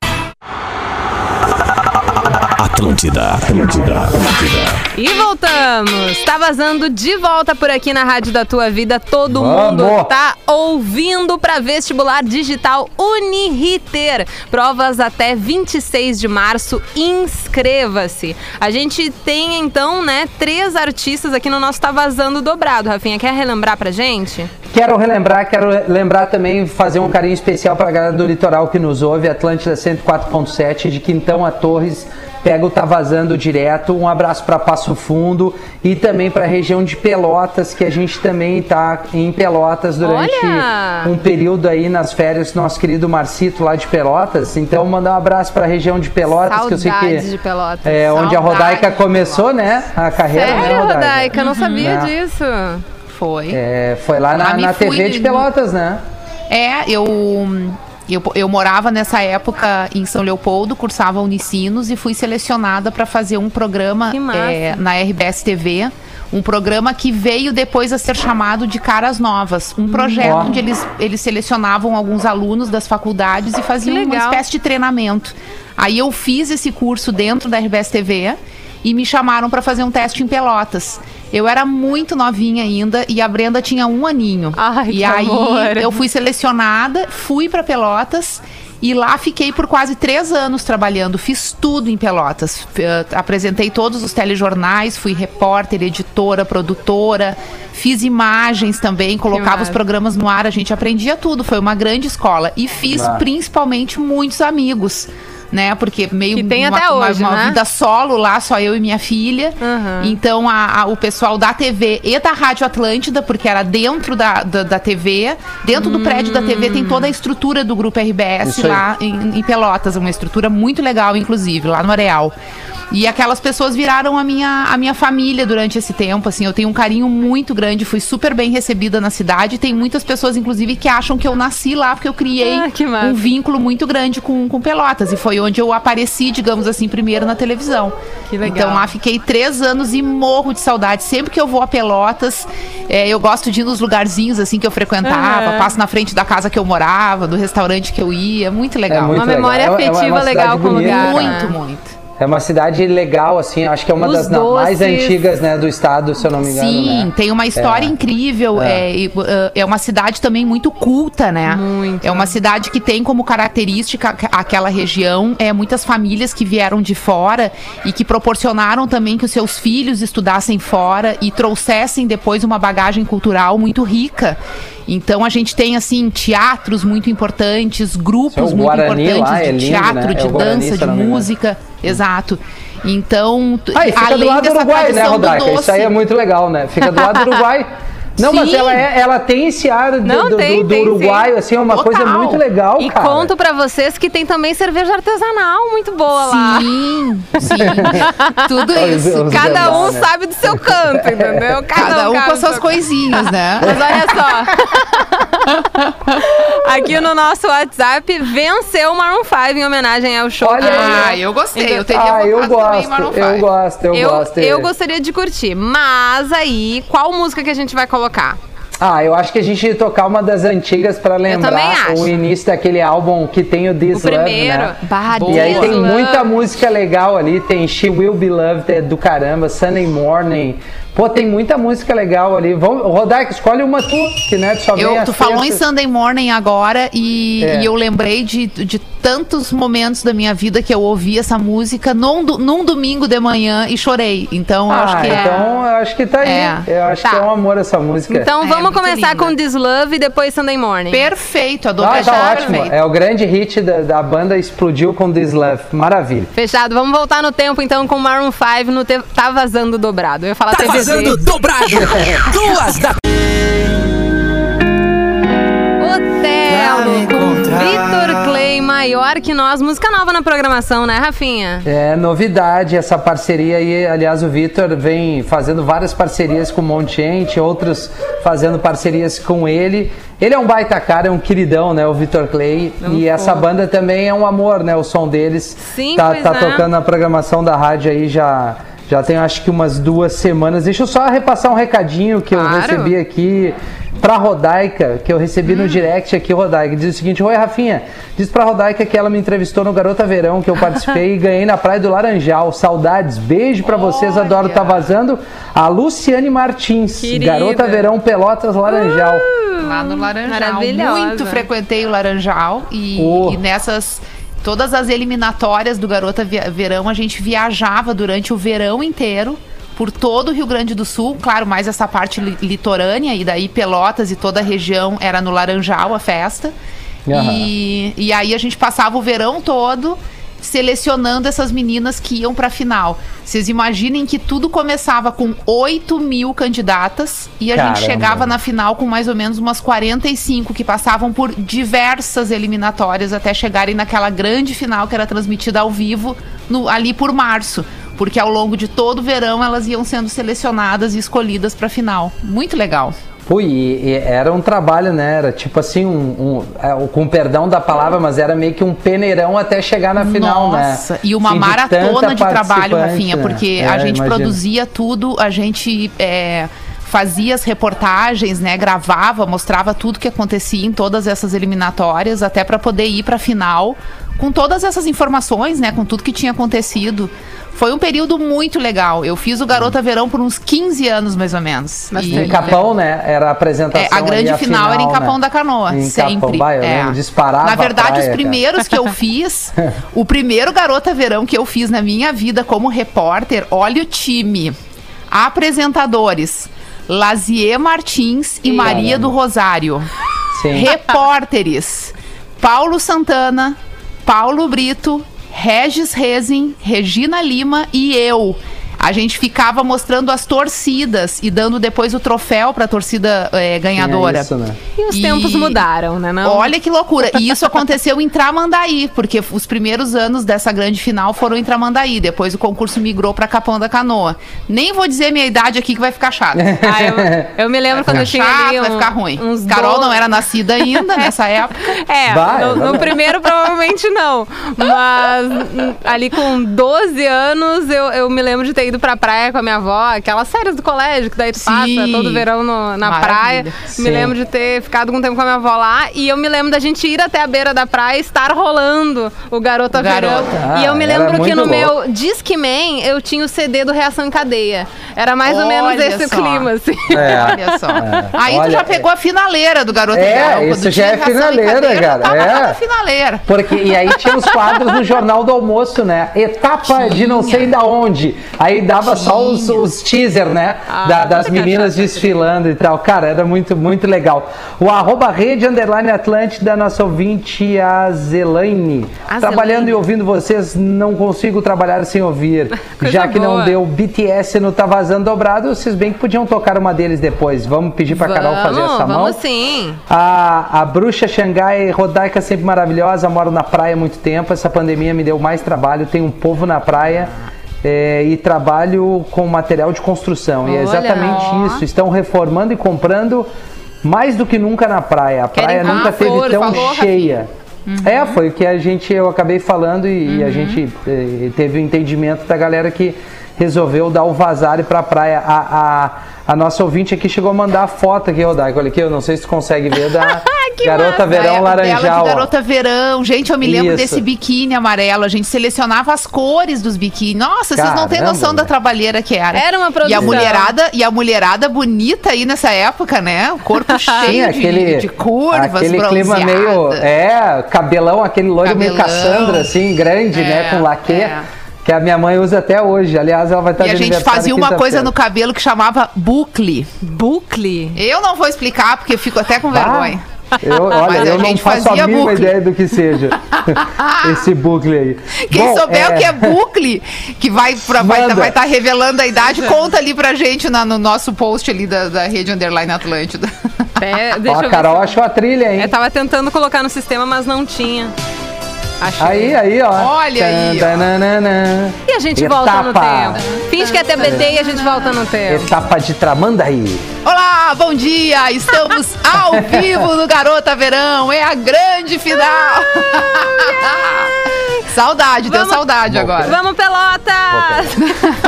Speaker 1: Atlântida, Atlântida, Atlântida.
Speaker 2: E voltamos! Tá vazando de volta por aqui na Rádio da Tua Vida. Todo
Speaker 4: Vamos!
Speaker 2: mundo tá ouvindo para vestibular digital Uniriter. Provas até 26 de março. Inscreva-se. A gente tem então, né, três artistas aqui no nosso Tá Vazando dobrado. Rafinha, quer relembrar pra gente?
Speaker 4: Quero relembrar, quero lembrar também, fazer um carinho especial para a galera do litoral que nos ouve, Atlântida 104.7, de Quintão a Torres, pega o Tá Vazando direto. Um abraço para Passo Fundo e também para a região de Pelotas, que a gente também está em Pelotas durante
Speaker 2: Olha!
Speaker 4: um período aí nas férias, nosso querido Marcito lá de Pelotas. Então, mandar um abraço para a região de Pelotas, que eu sei
Speaker 2: Saudades
Speaker 4: que
Speaker 2: de Pelotas.
Speaker 4: é onde a
Speaker 3: Saudades
Speaker 4: Rodaica começou, né? A carreira, né,
Speaker 2: Sério,
Speaker 4: Rodaica?
Speaker 2: Rodaica? Não sabia
Speaker 4: Né?
Speaker 2: disso.
Speaker 3: Foi.
Speaker 4: É, foi lá na, na TV de
Speaker 3: de-
Speaker 4: Pelotas, né?
Speaker 3: É, eu, eu, eu morava nessa época em São Leopoldo, cursava Unicinos e fui selecionada para fazer um programa é, na RBS TV. Um programa que veio depois a ser chamado de Caras Novas. Um projeto
Speaker 4: Ó.
Speaker 3: onde eles, eles selecionavam alguns alunos das faculdades e faziam uma espécie de treinamento. Aí eu fiz esse curso dentro da RBS TV e me chamaram para fazer um teste em Pelotas. Eu era muito novinha ainda e a Brenda tinha um aninho.
Speaker 2: Ai,
Speaker 3: e
Speaker 2: que
Speaker 3: aí
Speaker 2: amor.
Speaker 3: eu fui selecionada, fui pra Pelotas e lá fiquei por quase três anos trabalhando. Fiz tudo em Pelotas. F- eh, apresentei todos os telejornais, fui repórter, editora, produtora. Fiz imagens também, colocava os programas no ar. A gente aprendia tudo. Foi uma grande escola. E fiz
Speaker 4: Ah.
Speaker 3: principalmente muitos amigos. Né, porque meio
Speaker 2: Que tem
Speaker 3: uma,
Speaker 2: até
Speaker 3: uma-
Speaker 2: hoje,
Speaker 3: uma
Speaker 2: né?
Speaker 3: vida solo lá, só eu e minha filha.
Speaker 2: Uhum.
Speaker 3: Então, a- a- o pessoal da TV e da Rádio Atlântida, porque era dentro da, da, da TV, dentro do prédio da TV tem toda a estrutura do Grupo RBS
Speaker 4: Isso
Speaker 3: lá em, em Pelotas, uma estrutura muito legal, inclusive, lá no Areal. E aquelas pessoas viraram a minha, a minha família durante esse tempo, assim, eu tenho um carinho muito grande, fui super bem recebida na cidade, tem muitas pessoas, inclusive, que acham que eu nasci lá, porque eu criei
Speaker 2: Ah,
Speaker 3: um vínculo muito grande com, com Pelotas, e foi onde eu apareci, digamos assim, primeiro na televisão.
Speaker 2: Que legal.
Speaker 3: Então lá fiquei três anos e morro de saudade. Sempre que eu vou a Pelotas, é, eu gosto de ir nos lugarzinhos assim que eu frequentava,
Speaker 2: Aham.
Speaker 3: passo na frente da casa que eu morava, do restaurante que eu ia. Muito legal.
Speaker 4: muito
Speaker 2: Uma memória
Speaker 4: legal. É- é uma-
Speaker 2: afetiva
Speaker 4: é uma
Speaker 2: legal com o lugar.
Speaker 3: Muito,
Speaker 2: né?
Speaker 3: muito.
Speaker 4: É uma cidade legal, assim, acho que é uma
Speaker 2: Os
Speaker 4: das na- mais antigas, né, do estado, se eu não me engano.
Speaker 3: Sim,
Speaker 4: né?
Speaker 3: tem uma história
Speaker 4: É.
Speaker 3: incrível.
Speaker 4: É.
Speaker 3: É. uh, é uma cidade também muito culta, né?
Speaker 2: Muito.
Speaker 3: É uma cidade que tem como característica aqu- aquela região é muitas famílias que vieram de fora e que proporcionaram também que os seus filhos estudassem fora e trouxessem depois uma bagagem cultural muito rica. Então a gente tem assim teatros muito importantes, grupos
Speaker 4: Seu
Speaker 3: muito
Speaker 4: Guarani
Speaker 3: importantes
Speaker 4: lá é
Speaker 3: de
Speaker 4: lindo,
Speaker 3: teatro,
Speaker 4: né? É
Speaker 3: de
Speaker 4: Guarani,
Speaker 3: dança, de música. Exato. Então,
Speaker 4: Ah, fica do
Speaker 3: além
Speaker 4: lado do Uruguai, né,
Speaker 3: tradição do
Speaker 4: Rodaica? Isso aí é muito legal, né? Fica do lado do Uruguai. Não, mas
Speaker 3: Sim.
Speaker 4: ela, é, ela tem esse ar do,
Speaker 2: Não,
Speaker 4: do,
Speaker 2: tem,
Speaker 4: do
Speaker 2: tem,
Speaker 4: Uruguai,
Speaker 2: sim.
Speaker 4: assim, é uma
Speaker 3: Total.
Speaker 4: coisa muito legal,
Speaker 2: E
Speaker 4: cara.
Speaker 2: conto pra vocês que tem também cerveja artesanal muito boa lá.
Speaker 3: Sim, sim. Tudo
Speaker 4: Os-
Speaker 3: isso.
Speaker 4: os
Speaker 2: Cada um
Speaker 4: né?
Speaker 2: sabe do seu canto, entendeu?
Speaker 3: Cada um com
Speaker 2: cabe
Speaker 3: as suas coisinhas, né?
Speaker 2: Mas olha só. Aqui no nosso WhatsApp venceu o Maroon 5 em homenagem ao show.
Speaker 4: Olha.
Speaker 3: Ah, eu gostei.
Speaker 2: Então-
Speaker 3: Eu teria
Speaker 4: Ah, eu
Speaker 3: votado também
Speaker 4: gosto, eu
Speaker 3: 5.
Speaker 4: gosto, eu,
Speaker 2: Eu,
Speaker 4: gosto.
Speaker 2: eu gostaria de curtir, mas aí, qual música que a gente vai colocar?
Speaker 4: Ah, eu acho que a gente ia tocar uma das antigas
Speaker 2: também
Speaker 4: lembrar o início daquele álbum que tem o This
Speaker 2: O
Speaker 4: Love,
Speaker 2: primeiro.
Speaker 4: né?
Speaker 3: Bah,
Speaker 4: E aí tem muita música legal ali, tem She Will Be Loved é do caramba, Sunday Morning. Pô, tem muita música legal ali. Vamos, Rodaica, escolhe uma tu, que né, tu só
Speaker 3: Eu, tu falou em. Sunday Morning agora e,
Speaker 4: É.
Speaker 3: e eu lembrei de, de tantos momentos da minha vida que eu ouvi essa música num, num domingo de manhã e chorei. Então, eu
Speaker 4: Ah,
Speaker 3: acho que é.
Speaker 4: então eu acho que tá aí.
Speaker 3: É.
Speaker 4: Eu acho
Speaker 2: Tá.
Speaker 4: que é um amor essa música.
Speaker 2: Então
Speaker 3: É,
Speaker 2: vamos começar
Speaker 3: linda.
Speaker 2: com This Love e depois Sunday Morning.
Speaker 3: Perfeito, adoro
Speaker 4: Ah, tá ótimo.
Speaker 3: perfeito.
Speaker 4: É o grande hit da, da banda explodiu com This Love. Maravilha.
Speaker 2: Fechado. Vamos voltar no tempo então com Maroon 5 no te... Tá Vazando Dobrado. Eu ia falar
Speaker 1: Tá
Speaker 2: TVZ.
Speaker 1: Dobrado. Duas da
Speaker 2: Otelo com Vitor Clay, maior que nós. Música nova na programação, né, Rafinha?
Speaker 4: É novidade essa parceria aí. Aliás, o Vitor vem fazendo várias parcerias com um monte de gente, outros fazendo parcerias com ele. Ele é um baita cara, é um queridão, né? O Vitor Clay. e essa banda também é um amor, né? O som deles.
Speaker 2: Sim,
Speaker 4: tá, tá
Speaker 2: é.
Speaker 4: tocando na programação da rádio aí já. Já tem acho que umas duas semanas. Deixa eu só repassar um recadinho que eu
Speaker 2: Claro.
Speaker 4: recebi aqui pra Rodaica, que eu recebi
Speaker 2: Hum.
Speaker 4: no direct aqui, Rodaica. Diz o seguinte: Oi, Rafinha. Diz pra Rodaica que ela me entrevistou no Garota Verão, que eu participei e ganhei na Praia do Laranjal. Saudades. Beijo pra vocês, adoro tá vazando. A Luciane Martins,
Speaker 2: Querida.
Speaker 4: Garota Verão Pelotas Laranjal.
Speaker 3: Lá no Laranjal.
Speaker 2: Maravilhosa.
Speaker 3: Muito frequentei o Laranjal e,
Speaker 4: Oh.
Speaker 3: e nessas. Todas as eliminatórias do Garota Verão, a gente viajava durante o verão inteiro por todo o Rio Grande do Sul, claro, mais essa parte li- litorânea, e daí Pelotas e toda a região era no Laranjal a festa.
Speaker 4: Aham.
Speaker 3: E, e aí a gente passava o verão todo selecionando essas meninas que iam pra final. Vocês imaginem que tudo começava com 8 mil candidatas e a
Speaker 4: Caramba.
Speaker 3: gente chegava na final com mais ou menos umas 45 que passavam por diversas eliminatórias até chegarem naquela grande final que era transmitida ao vivo no- ali por março. Porque ao longo de todo o verão elas iam sendo selecionadas e escolhidas pra final. Muito legal.
Speaker 4: Pô, e, e era um trabalho, né? Era tipo assim, um, um- é, com perdão da palavra, mas era meio que um peneirão até chegar na final, né?
Speaker 3: Nossa, e uma
Speaker 4: Assim,
Speaker 3: maratona
Speaker 4: tanta
Speaker 3: de trabalho, Rafinha,
Speaker 4: né?
Speaker 3: porque
Speaker 4: É,
Speaker 3: a gente
Speaker 4: imagino.
Speaker 3: produzia tudo, a gente é, fazia as reportagens, né, gravava, mostrava tudo que acontecia em todas essas eliminatórias, até para poder ir para final com todas essas informações, né? Com tudo que tinha acontecido. Foi um período muito legal. Eu fiz o Garota Verão por uns 15 anos, mais ou menos.
Speaker 2: Mas
Speaker 3: E-
Speaker 4: Em Capão, né? Era a apresentação.
Speaker 3: é, a grande
Speaker 4: ali,
Speaker 3: final, era em Capão
Speaker 4: né?
Speaker 3: da Canoa,
Speaker 4: Em
Speaker 3: sempre.
Speaker 4: Capão,
Speaker 3: é.
Speaker 4: lembro, disparava
Speaker 3: Na
Speaker 4: a
Speaker 3: verdade,
Speaker 4: praia,
Speaker 3: os
Speaker 4: cara.
Speaker 3: primeiros que eu fiz, o primeiro Garota Verão que eu fiz na minha vida como repórter, olha o time. Apresentadores: Lazier Martins e Maria do Rosário.
Speaker 4: Sim.
Speaker 3: Repórteres: Paulo Santana, Paulo Brito, Regis Rezin, Regina Lima e eu. A gente ficava mostrando as torcidas e dando depois o troféu para a torcida eh, ganhadora.
Speaker 4: Tinha isso, né?
Speaker 2: E os
Speaker 3: E-
Speaker 2: tempos mudaram, né? Não?
Speaker 3: Olha que loucura. E isso aconteceu em Tramandaí, porque os primeiros anos dessa grande final foram em Tramandaí. Depois o concurso migrou para Capão da Canoa. Nem vou dizer minha idade aqui que vai ficar chato.
Speaker 2: Ah, eu, eu me lembro quando eu tinha
Speaker 3: Chato,
Speaker 2: ali
Speaker 3: vai
Speaker 2: um-
Speaker 3: ficar ruim.
Speaker 2: uns
Speaker 3: Carol
Speaker 2: do-
Speaker 3: não era nascida ainda nessa época.
Speaker 2: É,
Speaker 4: Vai,
Speaker 2: no,
Speaker 4: vai.
Speaker 2: no primeiro provavelmente não. Mas ali com 12 anos eu, eu me lembro de ter ido pra praia com a minha avó, aquelas férias do colégio, que daí tu
Speaker 3: Sim.
Speaker 2: passa todo verão no- na
Speaker 3: Maravilha.
Speaker 2: praia.
Speaker 4: Sim.
Speaker 2: Me lembro de ter ficado um tempo com a minha avó lá e eu me lembro da gente ir até a beira da praia e estar rolando o Garota
Speaker 3: O
Speaker 2: Verão.
Speaker 3: Garota.
Speaker 2: e eu
Speaker 4: Ah,
Speaker 2: me
Speaker 4: era
Speaker 2: lembro que
Speaker 4: muito
Speaker 2: no
Speaker 4: louco.
Speaker 2: meu Discman eu tinha o CD do Reação em Cadeia. Era mais ou menos
Speaker 3: Olha
Speaker 2: esse
Speaker 3: só.
Speaker 2: clima, assim.
Speaker 4: É.
Speaker 3: Olha só. Aí tu
Speaker 4: Olha,
Speaker 3: já pegou a finaleira do Garota
Speaker 4: É,
Speaker 3: Verão. Quando
Speaker 4: isso já é finaleira,
Speaker 3: cadeia,
Speaker 4: cara,
Speaker 3: Já tava
Speaker 4: é.
Speaker 3: finaleira.
Speaker 4: Porque, e aí tinha os quadros no Jornal do Almoço, né? Etapa de não sei da onde. Aí dava só os, os teaser, né?
Speaker 2: Ah,
Speaker 4: Da- das meninas desfilando e tal. Cara, era muito, muito legal. O arroba rede underline Atlântida, nossa ouvinte, a Zelaine.
Speaker 2: A
Speaker 4: Trabalhando
Speaker 2: Zelaine.
Speaker 4: e ouvindo vocês, não consigo trabalhar sem ouvir. Já que não
Speaker 2: boa.
Speaker 4: deu BTS no Tá Vazando Dobrado, vocês bem que podiam tocar uma deles depois. Vamos pedir pra Carol fazer
Speaker 2: Vamos,
Speaker 4: essa mão?
Speaker 2: vamos sim.
Speaker 4: A, a bruxa Xangai, Rodaica sempre maravilhosa, moro na praia há muito tempo. Essa pandemia me deu mais trabalho, tenho um povo na praia é, e trabalho com material de construção. e é
Speaker 2: Olha,
Speaker 4: exatamente
Speaker 3: ó.
Speaker 4: isso. Estão reformando e comprando mais do que nunca na praia. A
Speaker 2: Querem
Speaker 4: praia nunca teve
Speaker 2: conforto,
Speaker 4: tão
Speaker 2: falou,
Speaker 4: cheia. É, foi o que a gente, eu acabei falando e, e a gente eh, teve o entendimento da galera que resolveu dar o vazare pra praia. A, a, a nossa ouvinte aqui chegou a mandar a foto aqui, Rodaico, olha aqui, eu não sei se tu consegue ver, da
Speaker 2: Que
Speaker 4: Garota
Speaker 2: massa.
Speaker 4: Verão
Speaker 3: É, de
Speaker 4: Laranjal. ó.
Speaker 3: Garota Verão. Gente, eu me lembro
Speaker 4: Isso.
Speaker 3: desse biquíni amarelo. A gente selecionava as cores dos biquíni. Nossa, vocês não têm
Speaker 4: Caramba,
Speaker 3: noção da trabalheira que era.
Speaker 2: Era uma
Speaker 3: E a
Speaker 2: produção.
Speaker 3: mulherada, e a mulherada bonita aí nessa época, né? O corpo
Speaker 4: Sim,
Speaker 3: cheio de-
Speaker 4: aquele,
Speaker 3: de, curvas,
Speaker 4: aquele clima meio, é, cabelão, aquele loiro meio. Cassandra, assim, grande,
Speaker 3: É,
Speaker 4: né, com laque,
Speaker 3: é.
Speaker 4: Que a minha mãe usa até hoje. Aliás, ela vai estar
Speaker 3: E a gente fazia uma coisa no cabelo que chamava bucle.
Speaker 2: Bucle.
Speaker 3: Eu não vou explicar porque eu fico até com
Speaker 4: Ah,
Speaker 3: vergonha.
Speaker 4: eu, olha,
Speaker 3: Mas a
Speaker 4: eu não
Speaker 3: gente
Speaker 4: faço a mínima
Speaker 3: bucle.
Speaker 4: ideia do que seja esse bucle aí.
Speaker 3: Quem
Speaker 4: Bom,
Speaker 3: souber o que é bucle, que vai estar vai, vai tá revelando a idade, conta ali pra gente na- no nosso post ali da, da rede Underline Atlântida.
Speaker 2: É, deixa
Speaker 4: Ó,
Speaker 2: eu
Speaker 4: a Carol
Speaker 2: ver.
Speaker 4: achou a trilha, hein?
Speaker 2: Eu tava tentando colocar no sistema, mas não tinha. Achei.
Speaker 4: Aí, aí, ó.
Speaker 3: Olha aí, ó.
Speaker 2: E a gente volta no
Speaker 4: Etapa.
Speaker 2: tempo. Finge que é TBT e a gente volta no tempo.
Speaker 4: Etapa de Tramandaí.
Speaker 3: Olá, bom dia! Estamos ao vivo no Garota Verão, é a grande final! saudade, deu
Speaker 2: Vamos-
Speaker 3: saudade agora.
Speaker 2: Vamos, Pelotas!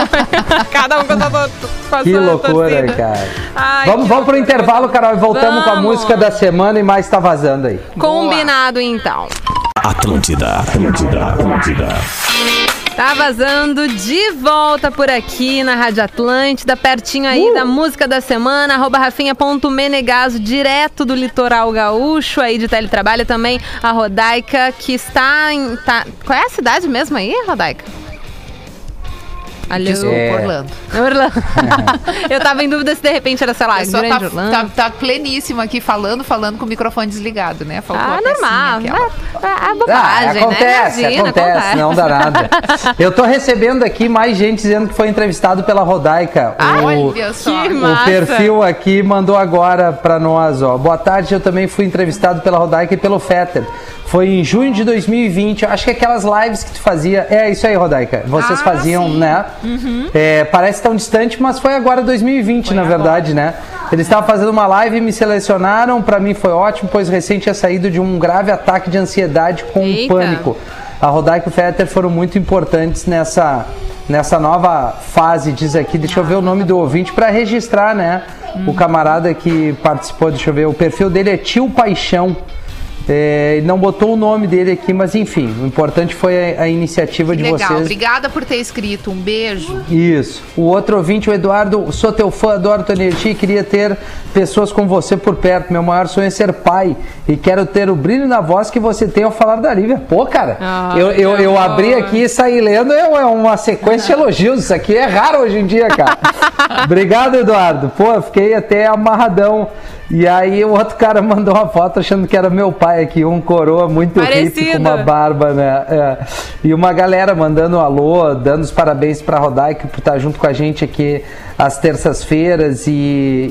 Speaker 2: Cada um com a sua,
Speaker 4: Que loucura,
Speaker 2: torcida.
Speaker 4: cara.
Speaker 2: Ai,
Speaker 4: vamos
Speaker 2: que
Speaker 4: vamos pro intervalo, Carol, e voltamos com a
Speaker 2: Vamos.
Speaker 4: música da semana e mais tá vazando aí.
Speaker 2: Combinado, então.
Speaker 1: Atlântida, Atlântida, Atlântida.
Speaker 2: Tá vazando de volta por aqui na Rádio Atlântida, pertinho
Speaker 4: Uh!
Speaker 2: aí da música da semana, arroba rafinha.menegaso, direto do litoral gaúcho aí de teletrabalho também, a Rodaica, que está em... Tá, qual é a cidade mesmo aí, Rodaica? Alô?
Speaker 3: Desculpa,
Speaker 4: É.
Speaker 3: Orlando.
Speaker 2: Orlando. Eu tava em dúvida se de repente era, sei lá,
Speaker 3: A
Speaker 2: Grande
Speaker 3: tá,
Speaker 2: Orlando.
Speaker 3: tá, tá pleníssima aqui falando, falando com o microfone desligado, né? Faltou
Speaker 2: Ah,
Speaker 3: a
Speaker 2: normal.
Speaker 3: aquela.
Speaker 2: É, é
Speaker 4: Ah,
Speaker 2: bobagem,
Speaker 4: acontece,
Speaker 2: né? Imagina,
Speaker 4: acontece, não dá nada. Eu tô recebendo aqui mais gente dizendo que foi entrevistado pela Rodaica.
Speaker 3: Ah,
Speaker 4: o,
Speaker 3: olha só.
Speaker 2: que
Speaker 4: o
Speaker 2: massa.
Speaker 4: perfil aqui mandou agora pra nós, ó. Boa tarde, eu também fui entrevistado pela Rodaica e pelo Fetter. Foi em junho de 2020, eu acho que aquelas lives que tu fazia. É isso aí, Rodaica. Vocês
Speaker 3: Ah,
Speaker 4: faziam,
Speaker 3: sim. Uhum.
Speaker 4: né? É, parece tão distante, mas foi agora 2020, na verdade, né? Eles estavam fazendo uma live e me selecionaram. Pra mim foi ótimo, pois recente tinha saído de um grave ataque de ansiedade com
Speaker 2: Eita.
Speaker 4: pânico. A Rodaica e o Fetter foram muito importantes nessa, nessa nova fase, diz aqui. Deixa eu ver o nome do ouvinte para registrar, né? O camarada que participou, deixa eu ver. O perfil dele é Tio Paixão. É, não botou o nome dele aqui, mas enfim, o importante foi a, a iniciativa de
Speaker 3: Legal,
Speaker 4: vocês.
Speaker 3: obrigada por ter escrito. Um beijo.
Speaker 4: Isso. O outro ouvinte, o Eduardo, sou teu fã, adoro tua energia e queria ter pessoas como você por perto. Meu maior sonho é ser pai e quero ter o brilho na voz que você tem ao falar da Lívia. Pô, cara,
Speaker 2: Ah,
Speaker 4: eu, eu,
Speaker 2: que
Speaker 4: eu abri aqui e saí lendo, é é uma sequência de elogios. Isso aqui é raro hoje em dia, cara. Obrigado, Eduardo. Pô, fiquei até amarradão. E aí o outro cara mandou uma foto achando que era meu pai aqui, um coroa muito hippie
Speaker 2: Parecido.
Speaker 4: com uma barba, né? É. E uma galera mandando um alô, dando os parabéns pra Rodaica por estar junto com a gente aqui às terças-feiras e,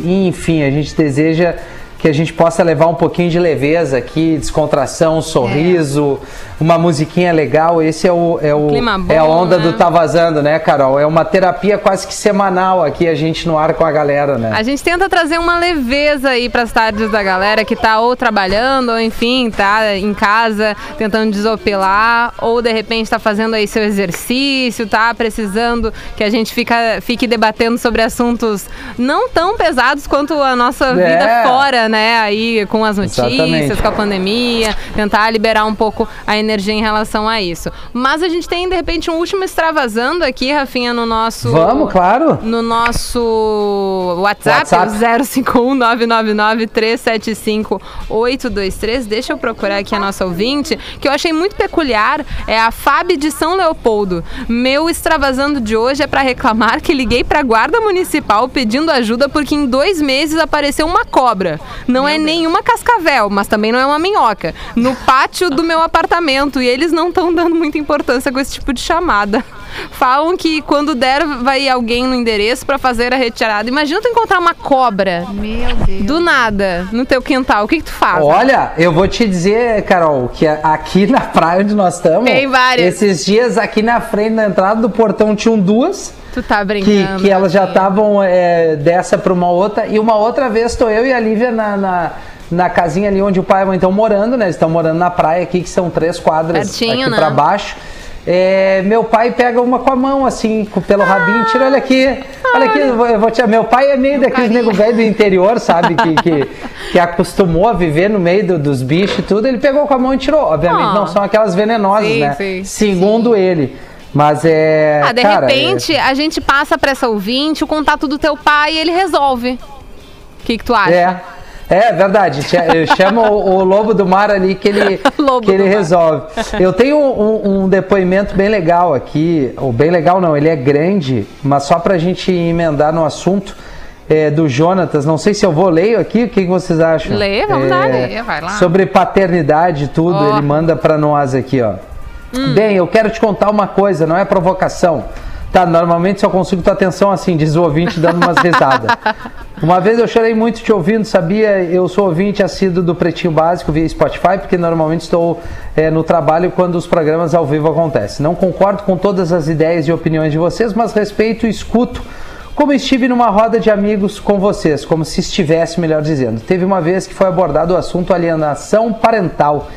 Speaker 4: e, enfim, a gente deseja que a gente possa levar um pouquinho de leveza aqui, descontração, sorriso, uma musiquinha legal. Esse é o é o
Speaker 2: bom,
Speaker 4: é a onda
Speaker 2: né?
Speaker 4: do tá vazando, né, Carol? É uma terapia quase que semanal aqui a gente no ar com a galera, né?
Speaker 2: A gente tenta trazer uma leveza aí para as tardes da galera que tá ou trabalhando, ou enfim, tá em casa tentando desopilar, ou de repente tá fazendo aí seu exercício, tá precisando que a gente fica, fique debatendo sobre assuntos não tão pesados quanto a nossa
Speaker 4: É.
Speaker 2: vida né? Aí com as notícias,
Speaker 4: Exatamente.
Speaker 2: com a pandemia, tentar liberar um pouco a energia em relação a isso. Mas a gente tem, de repente, um último extravasando aqui, Rafinha, no nosso.
Speaker 4: Vamos, claro.
Speaker 2: No nosso WhatsApp,
Speaker 4: WhatsApp.
Speaker 2: o 051-999-375-823. Deixa eu procurar aqui a nossa ouvinte, que eu achei muito peculiar. É a Fábio de São Leopoldo. Meu extravasando de hoje é para reclamar que liguei para a Guarda Municipal pedindo ajuda porque em dois meses apareceu uma cobra. Não é nenhuma cascavel, mas também não é uma minhoca. No pátio do meu apartamento. E eles não estão dando muita importância com esse tipo de chamada. Falam que quando der, vai alguém no endereço para fazer a retirada. Imagina tu encontrar uma cobra
Speaker 3: Meu Deus.
Speaker 2: do nada no teu quintal. O que, que tu faz?
Speaker 4: Olha, eu vou te dizer, Carol, que aqui na praia onde nós estamos,
Speaker 2: Tem várias.
Speaker 4: esses dias aqui na frente, na entrada do portão, tinham duas
Speaker 2: Tu tá
Speaker 4: que,
Speaker 2: brincando.
Speaker 4: que elas já estavam é, dessa para uma outra, e uma outra vez estou eu e a Lívia na, na, na casinha ali onde o pai e a mãe estão morando, né? Eles estão morando na praia aqui, que são três quadras
Speaker 2: Pertinho,
Speaker 4: aqui
Speaker 2: né?
Speaker 4: para baixo. É, meu pai pega uma com a mão, assim, pelo rabinho, tira, olha aqui, olha aqui, eu vou, tirar. Meu pai é meio daqueles nego velho do interior, sabe? Que, que, que acostumou a viver no meio do- dos bichos e tudo. Ele pegou com a mão e tirou. Obviamente
Speaker 2: Ah.
Speaker 4: não são aquelas venenosas,
Speaker 2: Sim,
Speaker 4: né?
Speaker 2: sim.
Speaker 4: Segundo ele. Mas é.
Speaker 2: Ah, de
Speaker 4: cara,
Speaker 2: repente, a gente passa pra essa ouvinte o contato do teu pai e ele resolve. O que, que tu acha?
Speaker 4: É. É verdade, chamo o, o lobo do mar ali que ele,
Speaker 2: Lobo
Speaker 4: que ele
Speaker 2: do mar.
Speaker 4: resolve. Eu tenho um, um depoimento bem legal aqui, ou bem legal não, ele é grande, mas só pra gente emendar no assunto é, do Jonatas. Não sei se eu vou ler aqui, o que, que vocês acham? É,
Speaker 2: Lê, vamos lá,
Speaker 3: lê, vai lá.
Speaker 4: Sobre paternidade e tudo.
Speaker 2: Hum.
Speaker 4: ele manda pra nós aqui, ó. Bem, eu quero te contar uma coisa, não é provocação. Tá, normalmente só consigo tua atenção assim, diz o ouvinte dando umas risadas. Uma vez eu chorei muito te ouvindo, sabia? Eu sou ouvinte assíduo do Pretinho Básico via Spotify, porque normalmente estou eh, no trabalho quando os programas ao vivo acontecem. Não concordo com todas as ideias e opiniões de vocês, mas respeito e escuto como estive numa roda de amigos com vocês, como se estivesse, melhor dizendo. Teve uma vez que foi abordado o assunto alienação parental.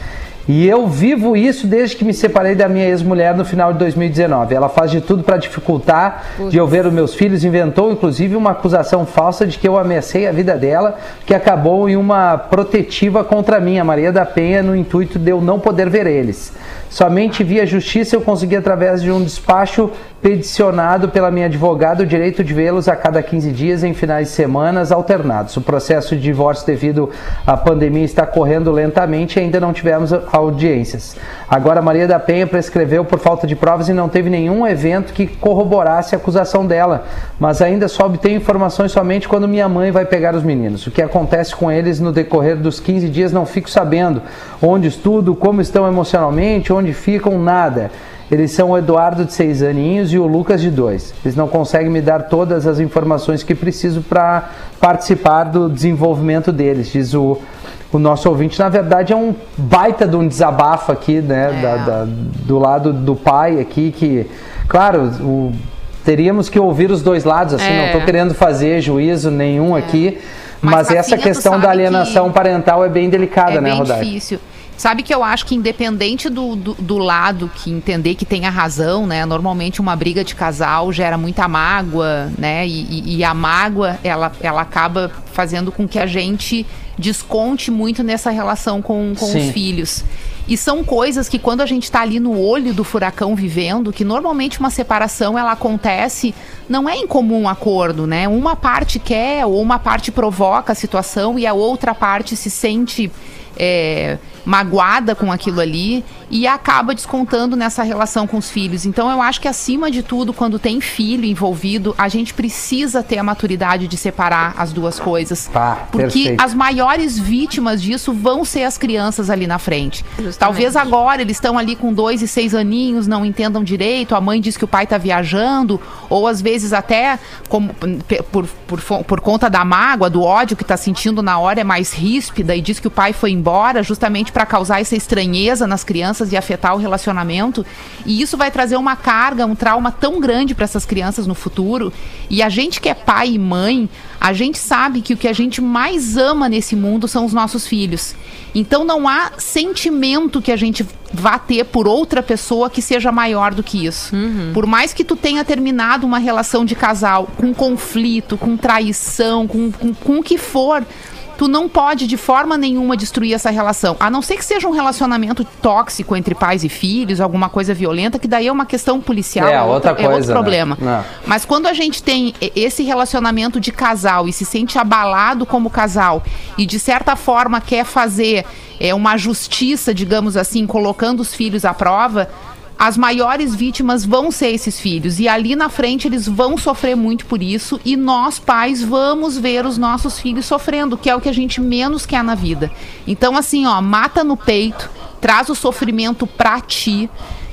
Speaker 4: E eu vivo isso desde que me separei da minha ex-mulher no final de 2019. Ela faz de tudo para dificultar de eu ver os meus filhos, inventou inclusive uma acusação falsa de que eu ameacei a vida dela, que acabou em uma protetiva contra mim, a Maria da Penha, no intuito de eu não poder ver eles. Somente via justiça eu consegui, através de um despacho peticionado pela minha advogada, o direito de vê-los a cada 15 dias em finais de semanas alternados. O processo de divórcio devido à pandemia está correndo lentamente e ainda não tivemos audiências. Agora, Maria da Penha prescreveu por falta de provas e não teve nenhum evento que corroborasse a acusação dela, mas ainda só obtenho informações somente quando minha mãe vai pegar os meninos. O que acontece com eles no decorrer dos 15 dias não fico sabendo. Onde estudo, como estão emocionalmente, onde ficam, nada. Eles são o Eduardo de seis aninhos e o Lucas de dois. Eles não conseguem me dar todas as informações que preciso para participar do desenvolvimento deles, diz o, o nosso ouvinte. Na verdade, é um baita de um desabafo aqui, né?
Speaker 3: É.
Speaker 4: da- da- do lado do pai aqui, que, claro, o- teríamos que ouvir os dois lados, assim,
Speaker 2: É.
Speaker 4: não estou querendo fazer juízo nenhum aqui. Mas,
Speaker 3: Mas,
Speaker 4: essa
Speaker 3: tu
Speaker 4: questão da alienação parental é bem delicada,
Speaker 3: é
Speaker 4: né,
Speaker 3: bem
Speaker 4: Rodaica?
Speaker 3: difícil. Sabe que eu acho que independente do, do, do lado que entender que tem a razão, né? Normalmente uma briga de casal gera muita mágoa, né? E, e- e a mágoa, ela, ela acaba fazendo com que a gente desconte muito nessa relação com, com os filhos. E são coisas que quando a gente está ali no olho do furacão vivendo, que normalmente uma separação ela acontece, não é em comum acordo, né? Uma parte quer ou uma parte provoca a situação e a outra parte se sente é, magoada com aquilo ali e acaba descontando nessa relação com os filhos. Então eu acho que acima de tudo, quando tem filho envolvido, a gente precisa ter a maturidade de separar as duas coisas.
Speaker 4: Tá,
Speaker 3: porque
Speaker 4: perfeito.
Speaker 3: as maiores vítimas disso vão ser as crianças ali na frente.
Speaker 2: Justamente.
Speaker 3: Talvez agora eles estão ali com dois e seis aninhos, não entendam direito, a mãe diz que o pai está viajando, ou às vezes até como, por, por, por conta da mágoa, do ódio que está sentindo na hora, é mais ríspida e diz que o pai foi embora justamente para causar essa estranheza nas crianças e afetar o relacionamento. E isso vai trazer uma carga, um trauma tão grande para essas crianças no futuro. E a gente que é pai e mãe, a gente sabe que o que a gente mais ama nesse mundo são os nossos filhos. Então não há sentimento que a gente vá ter por outra pessoa que seja maior do que isso. Por mais que tu tenha terminado uma relação de casal com conflito, com traição, com, com, com o que for, tu não pode de forma nenhuma destruir essa relação. A não ser que seja um relacionamento tóxico entre pais e filhos, alguma coisa violenta, que daí é uma questão policial,
Speaker 4: É,
Speaker 3: é
Speaker 4: outra
Speaker 3: outro, é outro
Speaker 4: coisa, né?
Speaker 3: problema.
Speaker 4: Não.
Speaker 3: Mas quando a gente tem esse relacionamento de casal e se sente abalado como casal e de certa forma quer fazer é, uma justiça, digamos assim, colocando os filhos à prova, as maiores vítimas vão ser esses filhos. E ali na frente eles vão sofrer muito por isso. E nós, pais, vamos ver os nossos filhos sofrendo, que é o que a gente menos quer na vida. Então, assim, ó, mata no peito, traz o sofrimento pra ti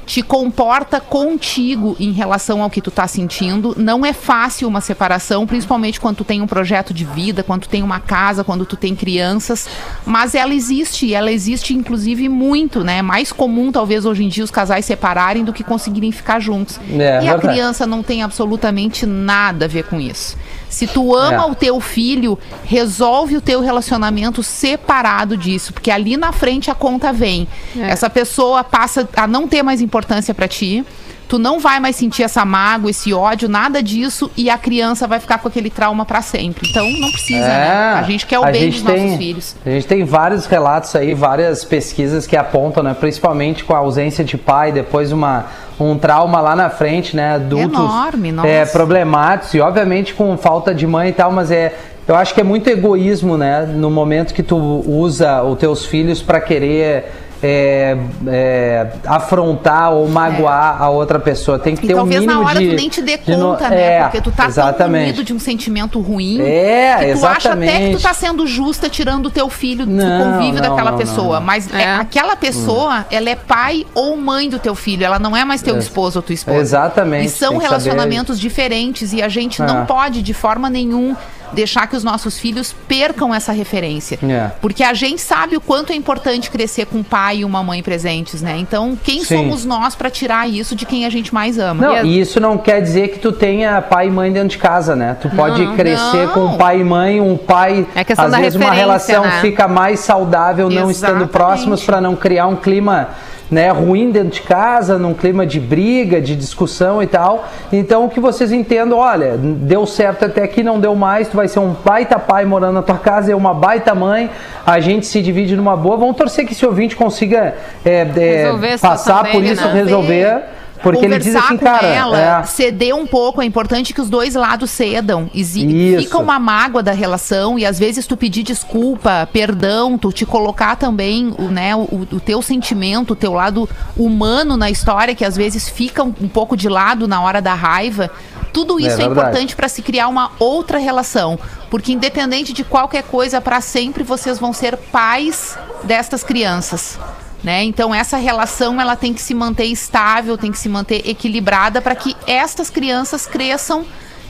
Speaker 3: te comporta contigo em relação ao que tu tá sentindo. Não é fácil uma separação, principalmente quando tu tem um projeto de vida, quando tu tem uma casa, quando tu tem crianças, mas ela existe, e ela existe inclusive muito, né? É mais comum talvez hoje em dia os casais separarem do que conseguirem ficar juntos.
Speaker 4: É,
Speaker 3: e a
Speaker 4: verdade.
Speaker 3: criança não tem absolutamente nada a ver com isso. Se tu ama
Speaker 4: É.
Speaker 3: o teu filho, resolve o teu relacionamento separado disso, porque ali na frente a conta vem.
Speaker 2: É.
Speaker 3: Essa pessoa passa a não ter mais importância pra ti. Tu não vai mais sentir essa mágoa, esse ódio, nada disso, e a criança vai ficar com aquele trauma pra sempre. Então não precisa, né? A gente quer o
Speaker 4: É.
Speaker 3: bem dos nossos
Speaker 4: tem-
Speaker 3: filhos.
Speaker 4: A gente tem vários relatos aí, várias pesquisas que apontam, né? Principalmente com a ausência de pai, depois uma, um trauma lá na frente, né? Adultos
Speaker 3: Enorme, nossa.
Speaker 4: é, problemáticos e obviamente com falta de mãe e tal, mas é. Eu acho que é muito egoísmo, né? No momento que tu usa os teus filhos para querer é, é, afrontar ou magoar a outra pessoa. Tem que
Speaker 3: E
Speaker 4: ter um
Speaker 3: talvez
Speaker 4: mínimo
Speaker 3: na hora
Speaker 4: de.
Speaker 3: tu nem te dê
Speaker 4: de no-
Speaker 3: conta, né?
Speaker 4: é,
Speaker 3: Porque tu tá tão
Speaker 4: exatamente.
Speaker 3: de um sentimento ruim
Speaker 4: É,
Speaker 3: que tu acha até que
Speaker 4: exatamente.
Speaker 3: tu tá sendo justa tirando o teu filho do
Speaker 4: Não,
Speaker 3: convívio
Speaker 4: não,
Speaker 3: daquela
Speaker 4: não,
Speaker 3: pessoa.
Speaker 4: não.
Speaker 3: Mas é,
Speaker 2: É.
Speaker 3: aquela pessoa, ela é pai ou mãe do teu filho. Ela não é mais teu
Speaker 4: É.
Speaker 3: esposo ou tua esposa.
Speaker 4: Exatamente,
Speaker 3: E são relacionamentos diferentes e a gente não
Speaker 4: É.
Speaker 3: pode, de forma nenhuma, deixar que os nossos filhos percam essa referência.
Speaker 4: É.
Speaker 3: Porque a gente sabe o quanto é importante crescer com um pai e uma mãe presentes, né? Então, quem
Speaker 4: Sim.
Speaker 3: somos nós pra tirar isso de quem a gente mais ama?
Speaker 4: Não,
Speaker 3: E
Speaker 4: isso não quer dizer que tu tenha pai e mãe dentro de casa, né? Tu pode crescer
Speaker 3: não.
Speaker 4: com pai e mãe, um pai,
Speaker 2: É questão
Speaker 4: às
Speaker 2: da
Speaker 4: vezes uma relação
Speaker 2: né?
Speaker 4: fica mais saudável não estando próximos para não criar um clima né, ruim dentro de casa, num clima de briga, de discussão e tal. Então que vocês entendam, olha, deu certo até aqui, não deu mais, tu vai ser um baita pai morando na tua casa, é uma baita mãe, a gente se divide numa boa. Vamos torcer que esse ouvinte consiga é, é, passar por
Speaker 2: dele,
Speaker 4: isso,
Speaker 2: né?
Speaker 4: resolver. Porque ele diz
Speaker 3: Conversar
Speaker 4: assim,
Speaker 3: com
Speaker 4: cara,
Speaker 3: ela,
Speaker 4: é,
Speaker 3: ceder um pouco, é importante que os dois lados cedam.
Speaker 4: Isso.
Speaker 3: Fica uma mágoa da relação e às vezes tu pedir desculpa, perdão, tu te colocar também o, né, o, o teu sentimento, o teu lado humano na história, que às vezes fica um, um pouco de lado na hora da raiva. Tudo isso é,
Speaker 4: verdade.
Speaker 3: importante para se criar uma outra relação. Porque independente de qualquer coisa, para sempre vocês vão ser pais destas crianças. Né? Então essa relação ela tem que se manter estável, tem que se manter equilibrada para que estas crianças cresçam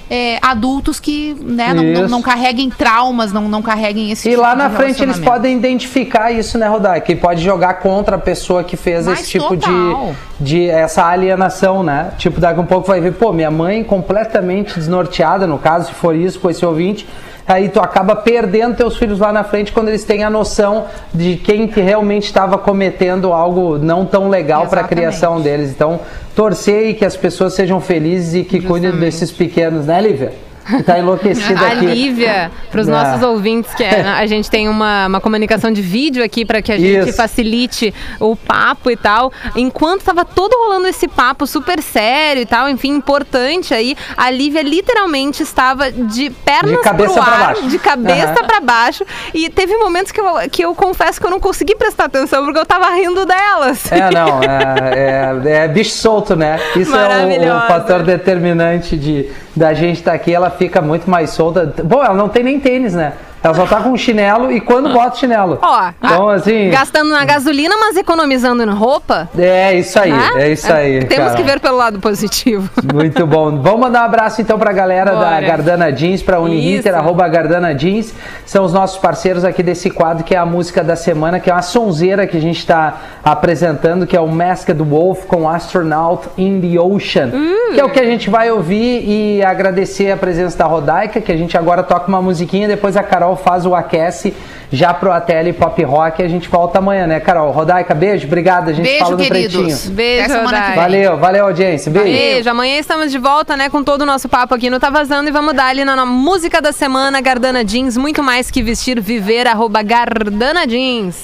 Speaker 3: é, adultos que né, não, não, não carreguem traumas, não, não carreguem esse
Speaker 4: E
Speaker 3: tipo
Speaker 4: lá
Speaker 3: de
Speaker 4: na frente eles podem identificar isso, né, Rodai? Que pode jogar contra a pessoa que fez
Speaker 3: Mas
Speaker 4: esse tipo de,
Speaker 3: total.
Speaker 4: de essa alienação, né? Tipo, daqui a um pouco vai ver, pô, minha mãe completamente desnorteada, no caso, se for isso com esse ouvinte. Aí tu acaba perdendo teus filhos lá na frente quando eles têm a noção de quem que realmente estava cometendo algo não tão legal para a criação deles. Então, torcer e que as pessoas sejam felizes e que cuidem
Speaker 3: Justamente.
Speaker 4: desses pequenos, né, Lívia? Tá enlouquecida
Speaker 2: A
Speaker 4: aqui.
Speaker 2: Lívia, para os
Speaker 4: É.
Speaker 2: nossos ouvintes, que é- a gente tem uma, uma comunicação de vídeo aqui para que a gente
Speaker 4: Isso.
Speaker 2: facilite o papo e tal. Enquanto tava todo rolando esse papo super sério e tal, enfim, importante aí, a Lívia literalmente estava de pernas pro
Speaker 4: pra
Speaker 2: ar,
Speaker 4: baixo.
Speaker 2: de cabeça
Speaker 4: Aham.
Speaker 2: para baixo. E teve momentos que eu, que eu confesso que eu não consegui prestar atenção porque eu tava rindo delas.
Speaker 4: É, não, é, é- é bicho solto, né? Isso é o, o fator determinante de, da gente estar aqui. Ela fica muito mais solta. Bom, ela não tem nem tênis, né? Ela só tá com chinelo e quando bota chinelo.
Speaker 2: Ó,
Speaker 4: Então, assim.
Speaker 2: gastando na gasolina, mas economizando em roupa.
Speaker 4: É isso aí,
Speaker 2: né?
Speaker 4: é isso aí.
Speaker 2: Temos
Speaker 4: cara.
Speaker 2: que ver pelo lado positivo.
Speaker 4: Muito bom. Vamos mandar um abraço então pra galera da
Speaker 2: Bora.
Speaker 4: Gardana Jeans, pra Uniriter, arroba Gardana Jeans. São os nossos parceiros aqui desse quadro que é a música da semana, que é uma sonzeira que a gente tá apresentando, que é o Masked Wolf com Astronaut in the Ocean.
Speaker 2: Uh.
Speaker 4: Que é o que a gente vai ouvir e agradecer a presença da Rodaica, que a gente agora toca uma musiquinha, depois a Carol faz o aquece já pro ATL Pop Rock e a gente volta amanhã, né, Carol? Rodaica, beijo, obrigado. A gente
Speaker 3: Beijo,
Speaker 4: fala no
Speaker 3: queridos.
Speaker 4: pretinho.
Speaker 2: Beijo, Rodaica.
Speaker 4: Valeu, valeu, audiência. Beijo.
Speaker 2: Beijo. Amanhã estamos de volta, né, com todo o nosso papo aqui no Tá Vazando e vamos dar ali na, na música da semana, Gardana Jeans, muito mais que vestir, viver, arroba Gardana Jeans.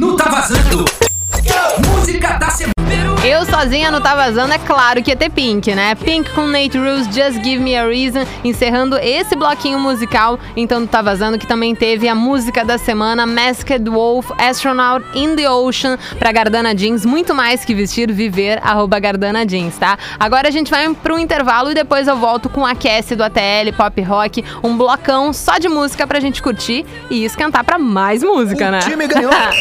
Speaker 5: No Tá Vazando. Música da semana.
Speaker 2: Eu sozinha no Tá Vazando, é claro que ia ter Pink, né? Pink com Nate Rules, Just Give Me a Reason, encerrando esse bloquinho musical, então, do Tá Vazando, que também teve a música da semana, Masked Wolf, Astronaut in the Ocean, pra Gardana Jeans, muito mais que vestir, viver, arroba Gardana Jeans, tá? Agora a gente vai pro intervalo e depois eu volto com a Cassie do ATL, Pop Rock, um blocão só de música pra gente curtir e esquentar pra mais música, né?
Speaker 1: time ganhou.